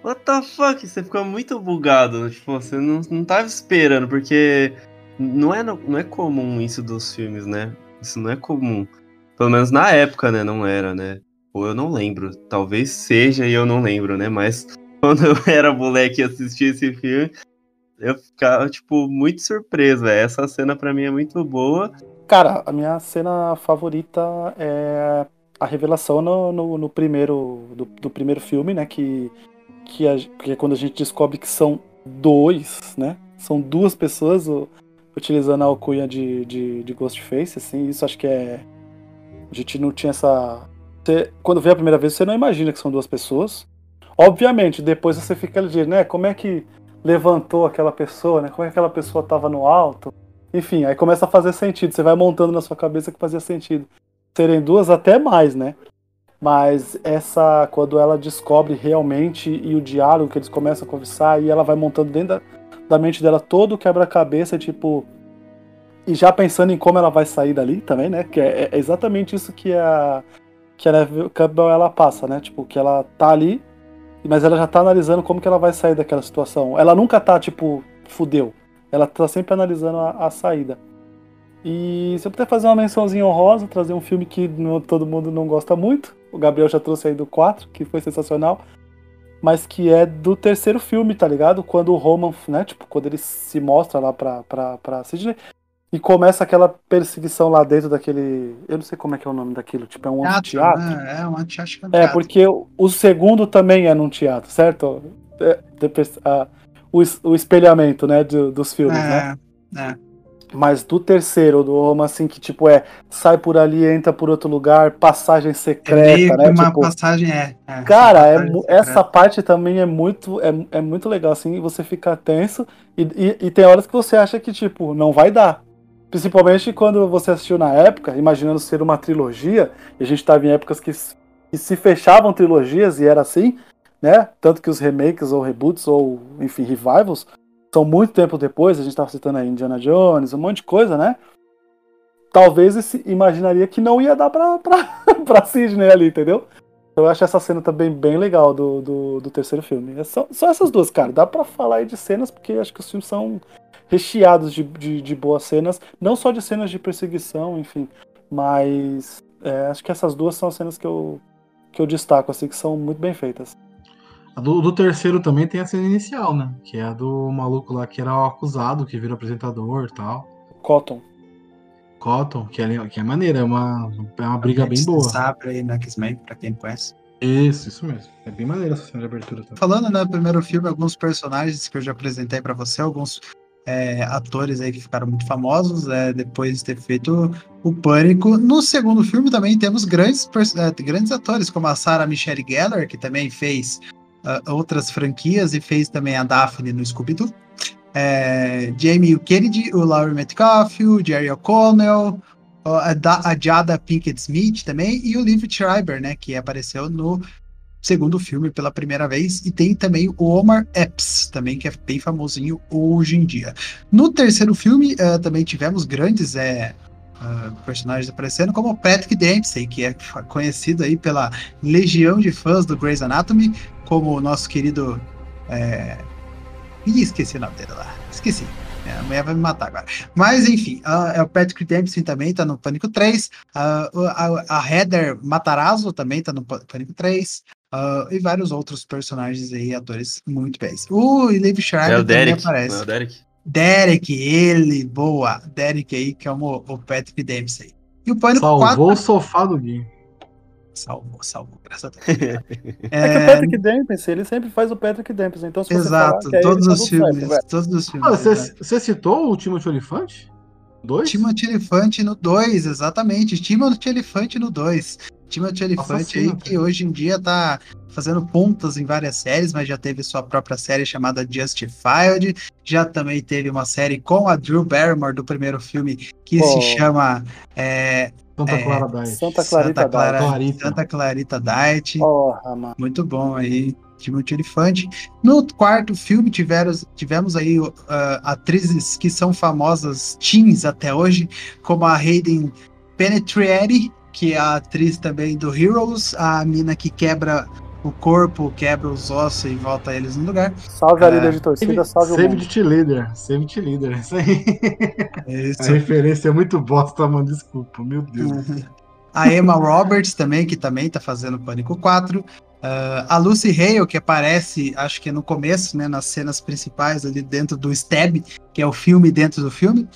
What the fuck? Você fica muito bugado. Tipo, você não, não tava esperando, porque não é, não é comum isso dos filmes, né? Isso não é comum. Pelo menos na época, né? Não era, né? Ou eu não lembro. Talvez seja e eu não lembro, né? Mas quando eu era moleque e assistia esse filme, eu ficava, tipo, muito surpreso. Essa cena pra mim é muito boa. Cara, a minha cena favorita é a revelação no, no, no primeiro do, do primeiro filme, né? Que, que, a- que é quando a gente descobre que são dois, né? São duas pessoas o- utilizando a alcunha de, de, de Ghostface, assim. Isso acho que é. A gente não tinha essa. Você- quando vê a primeira vez, você não imagina que são duas pessoas. Obviamente, depois você fica ligeiro, né? Como é que levantou aquela pessoa, né? Como é que aquela pessoa tava no alto? Enfim, aí começa a fazer sentido. Você vai montando na sua cabeça que fazia sentido. Serem duas, até mais, né? Mas essa, quando ela descobre realmente e o diálogo que eles começam a conversar e ela vai montando dentro da, da mente dela todo o quebra-cabeça, tipo. E já pensando em como ela vai sair dali também, né? Que é, é exatamente isso que a. Que a Campbell ela passa, né? Tipo, que ela tá ali, mas ela já tá analisando como que ela vai sair daquela situação. Ela nunca tá, tipo, fudeu. Ela tá sempre analisando a, a saída. E se eu puder fazer uma mençãozinha honrosa, trazer um filme que não- todo mundo não gosta muito, o Gabriel já trouxe aí do 4, que foi sensacional, mas que é do terceiro filme, tá ligado? Quando o Roman, né, tipo, quando ele se mostra lá pra, pra, pra Sidney, e começa aquela perseguição lá dentro daquele. Eu não sei como é que é o nome daquilo, tipo, é um teatro. né? É um é um É, teatro. porque o, segundo também é num teatro, certo? É, ah, o, o espelhamento, né, do- dos filmes, né? É, é. Mas do terceiro, do Roma, assim, que tipo é, sai por ali, entra por outro lugar, passagem É secreta, que né? uma Tipo, passagem, é. é, cara, é, essa parte também é muito, é, é muito legal, assim, você fica tenso e, e, e tem horas que você acha que, tipo, não vai dar. Principalmente quando você assistiu na época, imaginando ser uma trilogia, e a gente tava em épocas que, que se fechavam trilogias e era assim, né? Tanto que os remakes ou reboots ou, enfim, revivals são muito tempo depois, a gente tava citando aí Indiana Jones, um monte de coisa, né? Talvez esse, imaginaria que não ia dar pra, pra, pra Sidney ali, entendeu? Eu acho essa cena também bem legal do, do, do terceiro filme. É só, só essas duas, cara. Dá pra falar aí de cenas, porque acho que os filmes são recheados de, de, de boas cenas. Não só de cenas de perseguição, enfim. Mas é, acho que essas duas são as cenas que eu, que eu destaco, assim, que são muito bem feitas. A do, do terceiro também tem a cena inicial, né? Que é a do maluco lá que era o acusado, que vira apresentador e tal. Cotton. Cotton, que é, que é maneira, é uma, é uma briga bem boa. Sabre aí no X-Men, pra quem conhece. Isso, isso mesmo. É bem maneira essa cena de abertura também. Falando no primeiro filme, alguns personagens que eu já apresentei pra você, alguns é, atores aí que ficaram muito famosos é, depois de ter feito o Pânico. No segundo filme também temos grandes, é, grandes atores, como a Sarah Michelle Gellar, que também fez ah, outras franquias e fez também a Daphne no Scooby-Doo. É, Jamie Kennedy, o Laurie Metcalf, o Jerry O'Connell, a, Da- a Jada Pinkett Smith também, e o Liv Schreiber, né, que apareceu no segundo filme pela primeira vez, e tem também o Omar Epps, também que é bem famosinho hoje em dia. No terceiro filme, eh, também tivemos grandes eh, ah, personagens aparecendo, como Patrick Dempsey, que é conhecido aí pela legião de fãs do Grey's Anatomy, como o nosso querido... eh, Ih, esqueci o nome dele lá. Esqueci. É, a mulher vai me matar agora. Mas, enfim, ah, é o Patrick Dempsey também tá no Pânico 3. ah, o- a, a Heather Matarazzo também tá no Pâ- Pânico 3. Ah, e vários outros personagens aí, atores muito bens. O Liv É Schreiber o também Derek. aparece. É o Derek? Derek, ele, boa. Derek aí, que é o, o Patrick Dempsey. E o Pânico Salvou 4. o sofá do Gui. Salvou, salvou, graças a Deus. É, que o Patrick Dempsey, ele sempre faz o Patrick Dempsey, então se você Exato, é todos os tá certo, filmes. velho. todos os filmes. Ah, você, você citou o Timothy Olifante? Dois? Timothy Elefante no 2, exatamente. Timothy Elefante no 2. Timothy Elefante aí, que hoje em dia tá fazendo pontas em várias séries, mas já teve sua própria série chamada Justified. Já também teve uma série com a Drew Barrymore do primeiro filme, que Pô. se chama é, Santa É, Clara Diet. Santa Clarita Santa, Clara, Clarita. Santa Clarita Diet. Porra, mano. Muito bom aí. Timothy Olyphant. No quarto filme tivemos, tivemos aí uh, atrizes que são famosas teens até hoje, como a Hayden Penetrieri, que é a atriz também do Heroes, a mina que quebra o corpo, quebra os ossos e volta eles no lugar. Salve a líder de torcida, salve o Save mundo. the Leader, Save the Leader, isso aí. Isso. A referência é muito bosta, mano, desculpa, meu Deus. A Emma Roberts também, que também tá fazendo Pânico 4. Ah, a Lucy Hale, que aparece, acho que no começo, né, nas cenas principais ali dentro do Stab, que é o filme dentro do filme.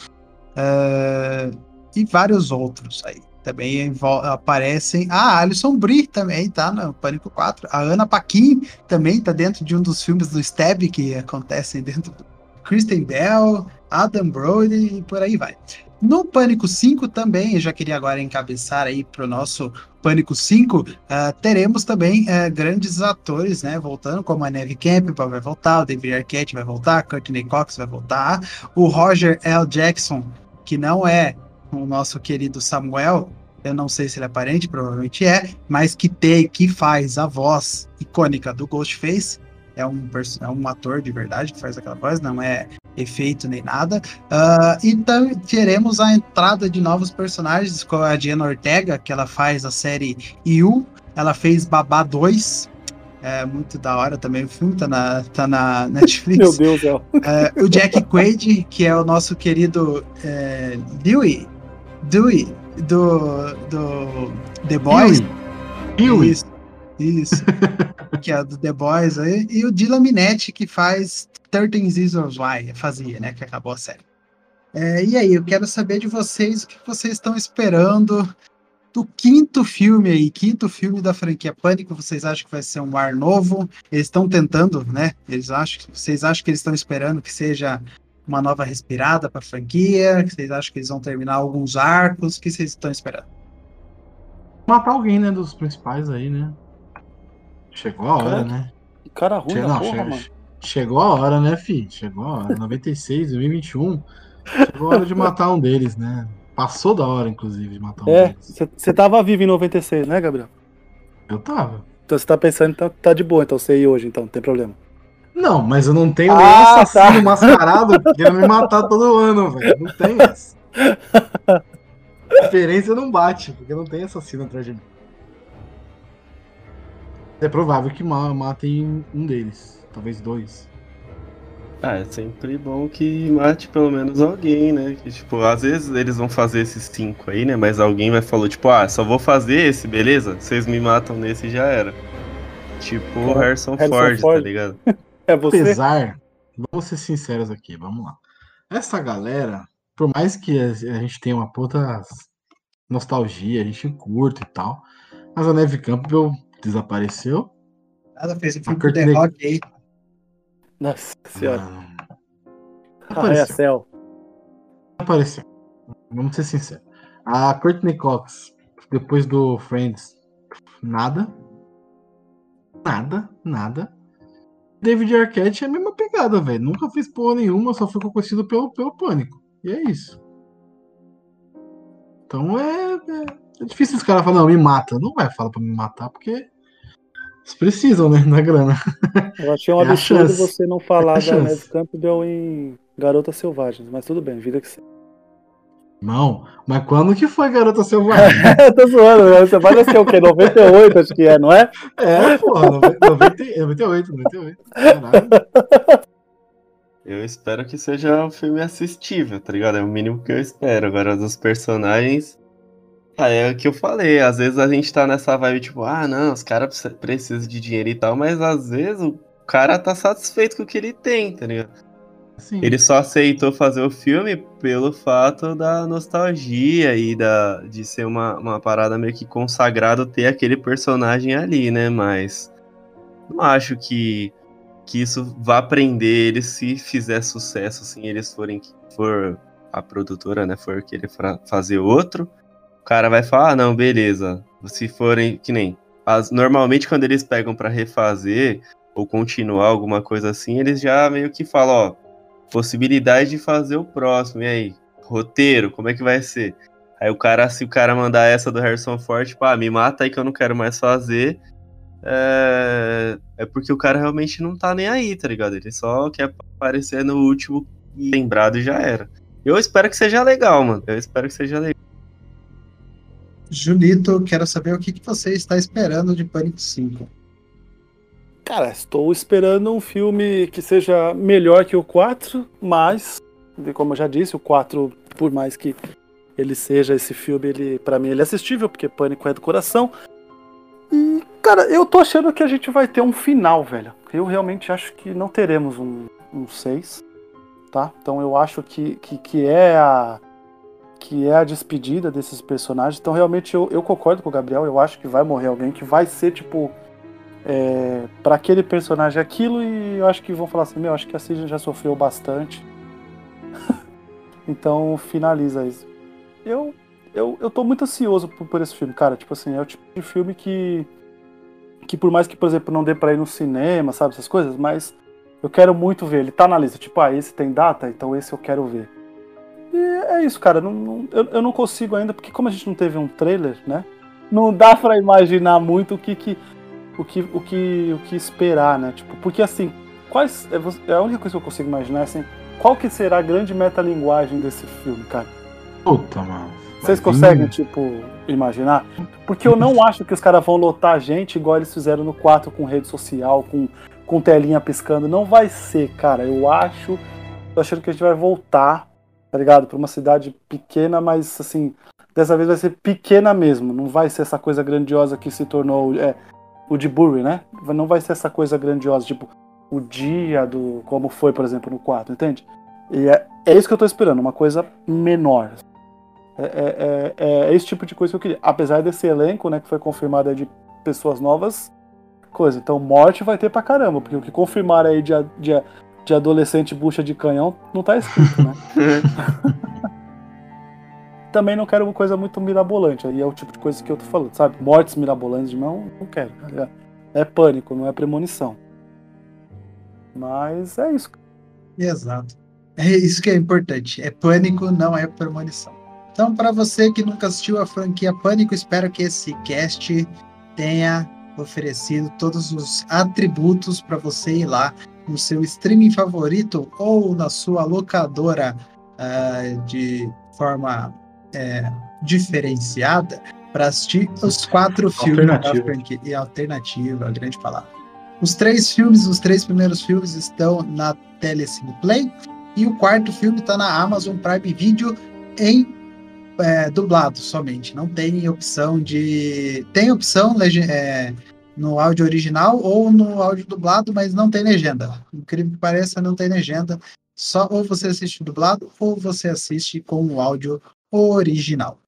Ah, e vários outros aí. Também aparecem. Ah, Alison Brie também tá no Pânico 4. A Ana Paquin também tá dentro de um dos filmes do Stab que acontecem dentro do Kristen Bell, Adam Brody e por aí vai. No Pânico 5 também, eu já queria agora encabeçar aí pro nosso Pânico 5, ah, teremos também ah, grandes atores, né, voltando, como a Neve Campbell vai voltar, o David Arquette vai voltar, Courtney Cox vai voltar, o Roger L. Jackson, que não é o nosso querido Samuel, eu não sei se ele é parente, provavelmente é, mas que tem, que faz a voz icônica do Ghostface, é um, é um ator de verdade que faz aquela voz, não é efeito nem nada. Ah, e tam- teremos a entrada de novos personagens, com a Diana Ortega, que ela faz a série You, ela fez Babá 2. É muito da hora também o filme, tá na, tá na Netflix. Meu Deus. É, o Jack Quaid, que é o nosso querido é, Dewey, Dewey do, do The Boys. Huey. Isso, isso. que é do The Boys aí. E o Dylan Minetti, que faz 13 Reasons Why, fazia, né? Que acabou a série. É, e aí, eu quero saber de vocês o que vocês estão esperando do quinto filme aí, quinto filme da franquia Pânico. Vocês acham que vai ser um ar novo? Eles estão tentando, né? Eles acham, vocês acham que eles estão esperando que seja uma nova respirada para a franquia? Vocês acham que eles vão terminar alguns arcos? O que vocês estão esperando? Matar alguém, né, dos principais aí, né? Chegou a hora, Cara, né? Cara ruim Che- não, porra, che- mano. Chegou a hora, né, fi? Chegou a hora. 96, 2021. Chegou a hora de matar um deles, né? Passou da hora, inclusive, de matar um É, deles. você tava vivo em 96, né, Gabriel? Eu tava. Então você tá pensando, então tá de boa, então você ir hoje, então, não tem problema. Não, mas eu não tenho Ah, nenhum assassino tá. mascarado querendo me matar todo ano, velho. Não tem essa. A referência não bate, porque não tem assassino atrás de mim. É provável que ma- matem um deles. Talvez dois. Ah, é sempre bom que mate pelo menos alguém, né? Que, tipo, às vezes eles vão fazer esses cinco aí, né? Mas alguém vai falar, tipo, ah, só vou fazer esse, beleza? Vocês me matam nesse e já era. Tipo o Harrison, Harrison Ford, Ford. tá ligado? É você? Apesar, vamos ser sinceros aqui, vamos lá. Essa galera, por mais que a a gente tenha uma puta nostalgia, a gente curta e tal, mas a Neve Campbell desapareceu. Nada fez o A filme com The Courtney- Rock aí. Nossa senhora. Ah, é Apareceu. céu. apareceu. Vamos ser sinceros. A Courtney Cox, depois do Friends, nada. Nada, nada. David Arquette é a mesma pegada, velho. Nunca fez porra nenhuma, só ficou conhecido pelo, pelo pânico. E é isso. Então é, é, é difícil os caras falarem, não, me mata. Não vai falar pra me matar, porque eles precisam, né, na grana. Eu achei um É absurdo você não falar É da. Neve Campbell em Garotas Selvagens, mas tudo bem, vida que segue. Não, mas quando que foi Garota Selvagem? Eu tô zoando, você vai nascer o quê? 98, acho que é, não é? é, porra, 90, 98, 98. Caralho. Eu espero que seja um filme assistível, tá ligado? É o mínimo que eu espero. Agora, dos personagens. Ah, é o que eu falei. Às vezes a gente tá nessa vibe, tipo, ah, não, os caras pre- precisam de dinheiro e tal, mas às vezes o cara tá satisfeito com o que ele tem, tá ligado? Sim. Ele só aceitou fazer o filme pelo fato da nostalgia e da, de ser uma, uma parada meio que consagrado ter aquele personagem ali, né? Mas não acho que, que isso vá prender eles se fizer sucesso, assim, eles forem for a produtora, né, for querer fazer outro. O cara vai falar, ah, não, beleza. Se forem que nem as, normalmente quando eles pegam pra refazer ou continuar alguma coisa assim, eles já meio que falam, ó, possibilidade de fazer o próximo. E aí, roteiro, como é que vai ser? Aí o cara, se o cara mandar essa do Harrison Ford, tipo, ah, me mata aí que eu não quero mais fazer. é, é porque o cara realmente não tá nem aí, tá ligado? Ele só quer aparecer no último lembrado e já era. Eu espero que seja legal, mano. Eu espero que seja legal. Julito, quero saber o que, que você está esperando de Pânico 5. Cara, estou esperando um filme que seja melhor que o 4, mas, como eu já disse, o 4, por mais que ele seja esse filme, ele para mim ele é assistível, porque Pânico é do coração. E, cara, eu tô achando que a gente vai ter um final, velho. Eu realmente acho que não teremos um, um 6, tá? Então eu acho que, que, que é a que é a despedida desses personagens. Então realmente eu, eu concordo com o Gabriel, eu acho que vai morrer alguém que vai ser tipo é, para aquele personagem aquilo e eu acho que vão falar assim, meu, acho que a Sidney já sofreu bastante. então finaliza isso. Eu, eu, eu tô muito ansioso por, por, esse filme, cara. Tipo assim, é o tipo de filme que. Que por mais que, por exemplo, não dê pra ir no cinema, sabe, essas coisas, mas eu quero muito ver. Ele tá na lista, tipo, ah, esse tem data, então esse eu quero ver. E é isso, cara. Não, não, eu, eu não consigo ainda, porque como a gente não teve um trailer, né? Não dá para imaginar muito o que, que o que, o que, o que esperar, né? Tipo, porque assim, quais. É, é a única coisa que eu consigo imaginar é assim, qual que será a grande metalinguagem desse filme, cara? Puta, mano. Vocês conseguem, tipo, imaginar? Porque eu não acho que os caras vão lotar a gente igual eles fizeram no 4 com rede social, com, com telinha piscando. Não vai ser, cara. Eu acho. Tô achando que a gente vai voltar, tá ligado? Pra uma cidade pequena, mas assim. Dessa vez vai ser pequena mesmo. Não vai ser essa coisa grandiosa que se tornou. É, o de Burry, né? Não vai ser essa coisa grandiosa, tipo, o dia do. como foi, por exemplo, no 4, entende? E é, é isso que eu tô esperando, uma coisa menor. É, é, é, é, esse tipo de coisa que eu queria. Apesar desse elenco, né, que foi confirmado de pessoas novas, coisa. Então, morte vai ter pra caramba, porque o que confirmaram aí de, de, de adolescente bucha de canhão não tá escrito, né? também não quero uma coisa muito mirabolante. Aí é o tipo de coisa que eu tô falando, sabe? Mortes mirabolantes de mão, não quero. É, é pânico, não é premonição. Mas é isso. Exato. É isso que é importante. É pânico, não é premonição. Então, para você que nunca assistiu a franquia Pânico, espero que esse cast tenha oferecido todos os atributos para você ir lá no seu streaming favorito ou na sua locadora uh, de forma é, diferenciada para assistir os quatro filmes da franquia. E alternativa, a grande palavra. Os três filmes, os três primeiros filmes estão na Telecine Play e o quarto filme está na Amazon Prime Video em é, dublado somente. Não tem opção de. Tem opção é, no áudio original ou no áudio dublado, mas não tem legenda. Incrível que pareça, não tem legenda. Só ou você assiste dublado ou você assiste com o áudio original.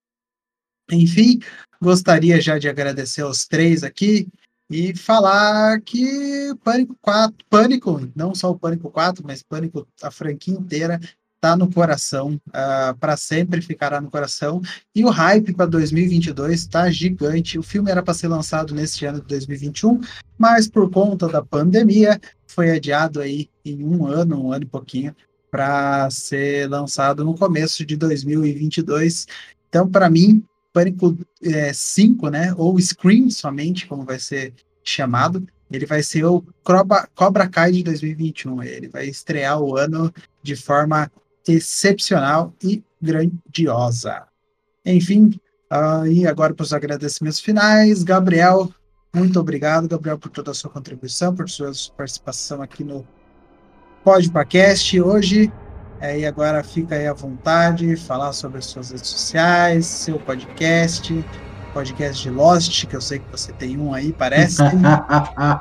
Enfim, gostaria já de agradecer aos três aqui e falar que Pânico 4, Pânico, não só o Pânico 4, mas Pânico, a franquia inteira, tá no coração, uh, ah, para sempre ficará no coração. E o hype para 2022 está gigante. O filme era para ser lançado neste ano de 2021, mas por conta da pandemia foi adiado aí em um ano, um ano e pouquinho, para ser lançado no começo de 2022. Então, para mim, Pânico é, 5, né, ou Scream somente, como vai ser chamado, ele vai ser o Cobra, Cobra Kai de 2021. Ele vai estrear o ano de forma excepcional e grandiosa. Enfim, uh, e agora para os agradecimentos finais, Gabriel, muito obrigado, Gabriel, por toda a sua contribuição, por sua participação aqui no Podpacast hoje. É, e agora fica aí à vontade, falar sobre as suas redes sociais, seu podcast, podcast de Lost, que eu sei que você tem um aí, parece. à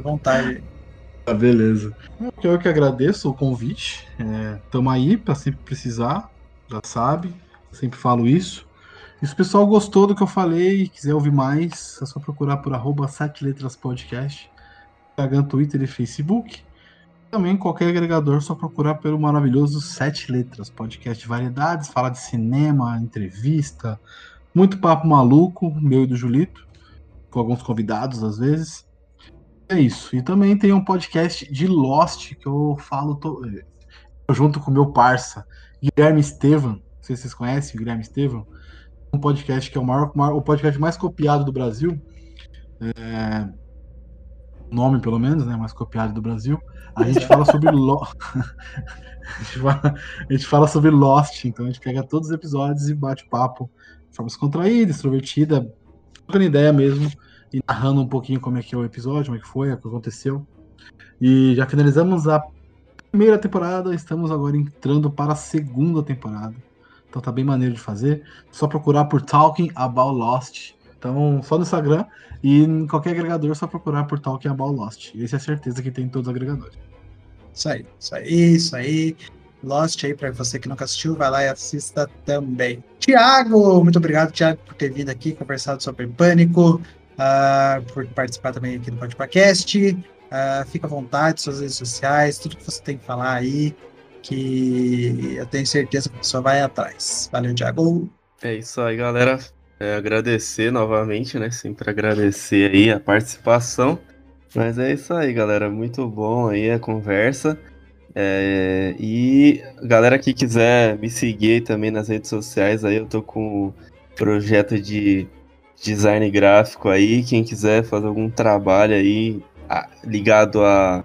vontade. Tá, beleza. Eu que agradeço o convite. Estamos é, aí para sempre precisar, já sabe, sempre falo isso. E se o pessoal gostou do que eu falei e quiser ouvir mais, é só procurar por arroba 7 letras podcast, Instagram, Twitter e Facebook. Também qualquer agregador, só procurar pelo maravilhoso Sete Letras, podcast de variedades, fala de cinema, entrevista, muito papo maluco, meu e do Julito, com alguns convidados às vezes. É isso. E também tem um podcast de Lost que eu falo to... junto com meu parça, Guilherme Estevam. Não sei se vocês conhecem o Guilherme Estevam. Um podcast que é o maior, o podcast mais copiado do Brasil. é, nome pelo menos, né, mais copiado do Brasil. A gente fala sobre Lost. a, gente fala, a gente fala sobre Lost, então a gente pega todos os episódios e bate papo de forma descontraída, extrovertida, trocando ideia mesmo e narrando um pouquinho como é que é o episódio, como é que foi, o que aconteceu. E já finalizamos a primeira temporada, estamos agora entrando para a segunda temporada. Então tá bem maneiro de fazer. Só procurar por Talking About Lost. Então, só no Instagram e em qualquer agregador, só procurar por Talking About Lost. Esse é certeza que tem em todos os agregadores. Isso aí, isso aí, isso aí. Lost aí, para você que nunca assistiu, vai lá e assista também. Tiago, muito obrigado, Tiago, por ter vindo aqui, conversado sobre Pânico, uh, por participar também aqui do podcast. Uh, fica à vontade, suas redes sociais, tudo que você tem que falar aí que eu tenho certeza que a pessoa vai atrás. Valeu, Thiago. É isso aí, galera. É, agradecer novamente, né? Sempre agradecer aí a participação. Mas é isso aí, galera. Muito bom aí a conversa. É, e galera que quiser me seguir também nas redes sociais, aí eu tô com o projeto de design gráfico aí. Quem quiser fazer algum trabalho aí ligado a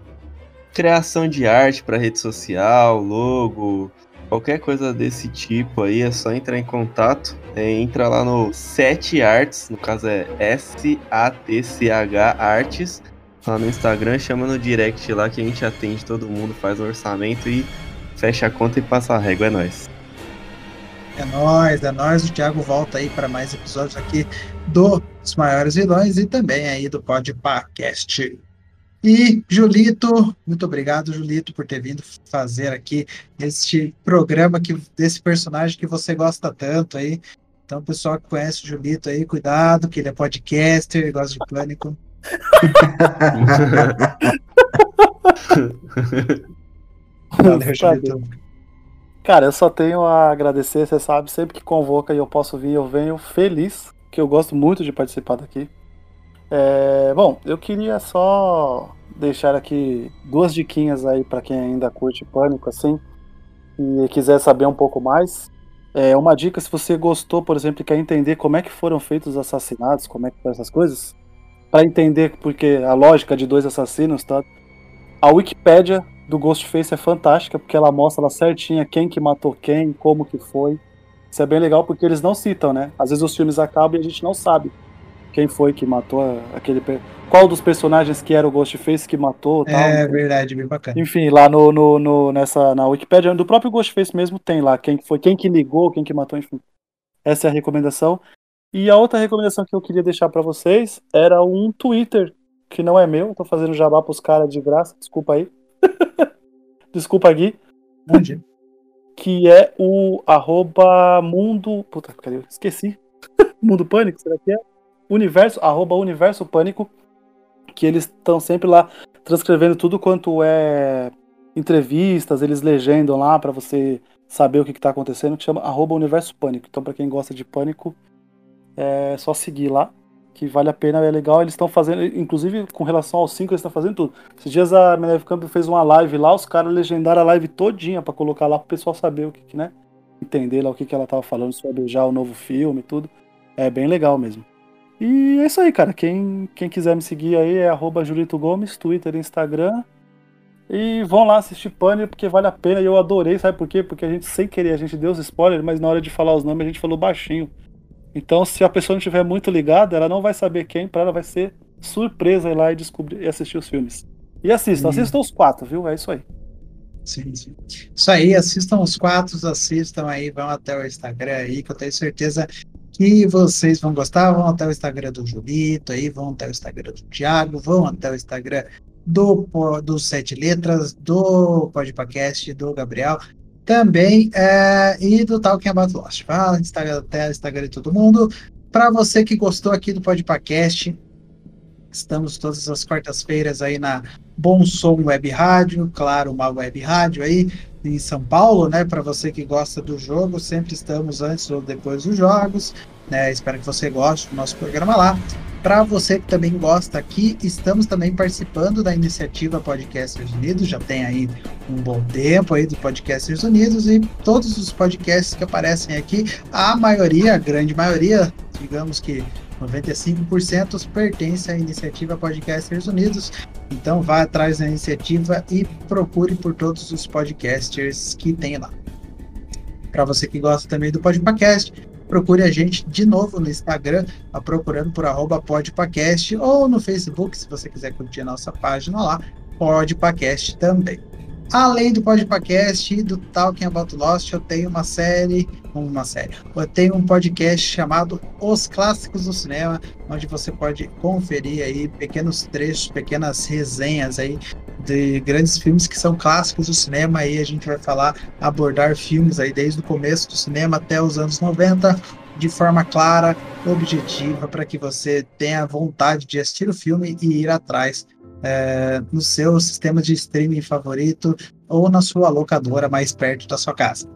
criação de arte para rede social, logo, qualquer coisa desse tipo aí, é só entrar em contato. É, entra lá no 7 Arts, no caso é S-A-T-C-H Arts, lá no Instagram, chama no direct lá que a gente atende todo mundo, faz o orçamento e fecha a conta e passa a régua, é nóis. É nóis, é nóis. O Thiago volta aí para mais episódios aqui dos Maiores Vilões e também aí do Podpacast. E Julito, muito obrigado, Julito, por ter vindo fazer aqui este programa que, desse personagem que você gosta tanto aí. Então, pessoal que conhece o Julito aí, cuidado, que ele é podcaster, gosta de pânico. Valeu, Julito. Cara, eu só tenho a agradecer, você sabe, sempre que convoca e eu posso vir, eu venho feliz, que eu gosto muito de participar daqui. É, bom, eu queria só deixar aqui duas diquinhas aí para quem ainda curte Pânico, assim, e quiser saber um pouco mais. É, uma dica, se você gostou, por exemplo, e quer entender como é que foram feitos os assassinatos, como é que foram essas coisas, para entender porque a lógica de dois assassinos, tá? A Wikipédia do Ghostface é fantástica, porque ela mostra lá certinha quem que matou quem, como que foi. Isso é bem legal porque eles não citam, né? Às vezes os filmes acabam e a gente não sabe quem foi que matou aquele. Qual dos personagens que era o Ghostface que matou tal. É verdade, bem bacana. Enfim, lá no, no, no, nessa, na Wikipedia do próprio Ghostface mesmo tem lá quem foi, quem que ligou, quem que matou, enfim. Essa é a recomendação. E a outra recomendação que eu queria deixar para vocês era um Twitter, que não é meu, tô fazendo jabá pros caras de graça, desculpa aí. desculpa, Gui. Bom dia. Que é o arroba mundo. Puta, cadê? Esqueci. mundo Pânico, será que é? Universo, arroba universo pânico, que eles estão sempre lá transcrevendo tudo quanto é entrevistas, eles legendam lá para você saber o que está acontecendo, que chama arroba universo pânico. Então, para quem gosta de pânico, é só seguir lá, que vale a pena, é legal. Eles estão fazendo, inclusive com relação aos 5, eles estão fazendo tudo. Esses dias a Minerva Camp fez uma live lá, os caras legendaram a live todinha para colocar lá pro pessoal saber o que, que né? Entender lá o que, que ela tava falando sobre já o novo filme e tudo. É bem legal mesmo. E é isso aí, cara. Quem, quem quiser me seguir aí é arroba Julito Gomes, Twitter e Instagram. E vão lá assistir Pânico, porque vale a pena. E eu adorei, sabe por quê? Porque a gente, sem querer, a gente deu os spoilers, mas na hora de falar os nomes a gente falou baixinho. Então, se a pessoa não estiver muito ligada, ela não vai saber quem, para ela vai ser surpresa ir lá e descobrir e assistir os filmes. E assistam, assistam os quatro, viu? É isso aí. Sim, sim. Isso aí, assistam os quatro, assistam aí, vão até o Instagram aí, que eu tenho certeza que vocês vão gostar. Vão até o Instagram do Julito aí, vão até o Instagram do Thiago, vão até o Instagram do, do Sete Letras, do Podpacast, do Gabriel também, é, e do Talking About Lost. Fala Instagram, até o Instagram de todo mundo. Para você que gostou aqui do Podpacast, estamos todas as quartas-feiras aí na Bom Som Web Rádio, claro, uma web rádio aí em São Paulo, né? Para você que gosta do jogo, sempre estamos antes ou depois dos jogos. Né, espero que você goste do nosso programa lá. Para você que também gosta aqui, estamos também participando da iniciativa Podcasters Unidos. Já tem aí um bom tempo aí do Podcasters Unidos e todos os podcasts que aparecem aqui, a maioria, a grande maioria, digamos que 95% pertence à iniciativa Podcasters Unidos. Então vá atrás da iniciativa e procure por todos os podcasters que tem lá. Para você que gosta também do Podcast, procure a gente de novo no Instagram, procurando por arroba podpacast, ou no Facebook, se você quiser curtir a nossa página lá, Podpacast também. Além do podcast e do Talking About Lost, eu tenho uma série, uma série, eu tenho um podcast chamado Os Clássicos do Cinema, onde você pode conferir aí pequenos trechos, pequenas resenhas aí de grandes filmes que são clássicos do cinema. Aí a gente vai falar, abordar filmes aí desde o começo do cinema até os anos 90, de forma clara, objetiva, para que você tenha vontade de assistir o filme e ir atrás é, no seu sistema de streaming favorito ou na sua locadora mais perto da sua casa.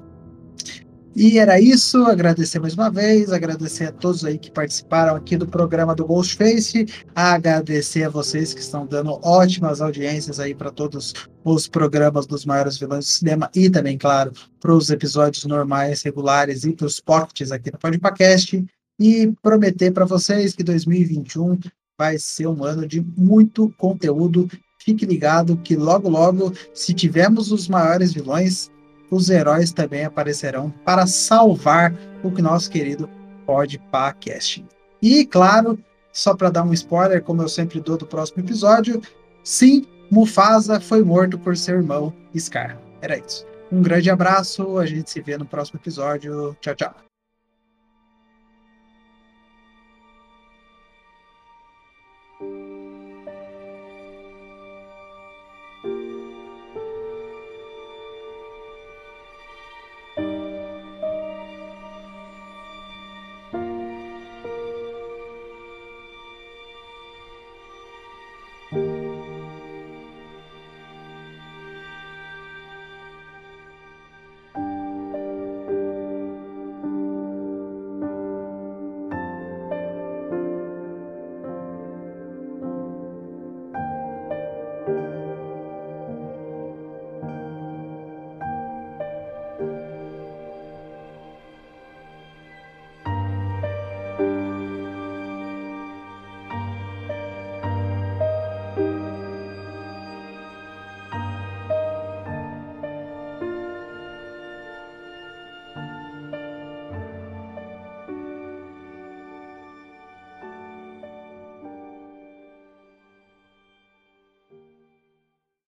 E era isso, agradecer mais uma vez, agradecer a todos aí que participaram aqui do programa do Ghostface, agradecer a vocês que estão dando ótimas audiências aí para todos os programas dos maiores vilões do cinema e também, claro, para os episódios normais, regulares e para os pockets aqui no Podcast e prometer para vocês que 2021 vai ser um ano de muito conteúdo. Fique ligado que logo, logo, se tivermos os maiores vilões, os heróis também aparecerão para salvar o nosso querido Podpacast. E, claro, só para dar um spoiler, como eu sempre dou do próximo episódio, sim, Mufasa foi morto por seu irmão Scar. Era isso. Um grande abraço, a gente se vê no próximo episódio. Tchau, tchau.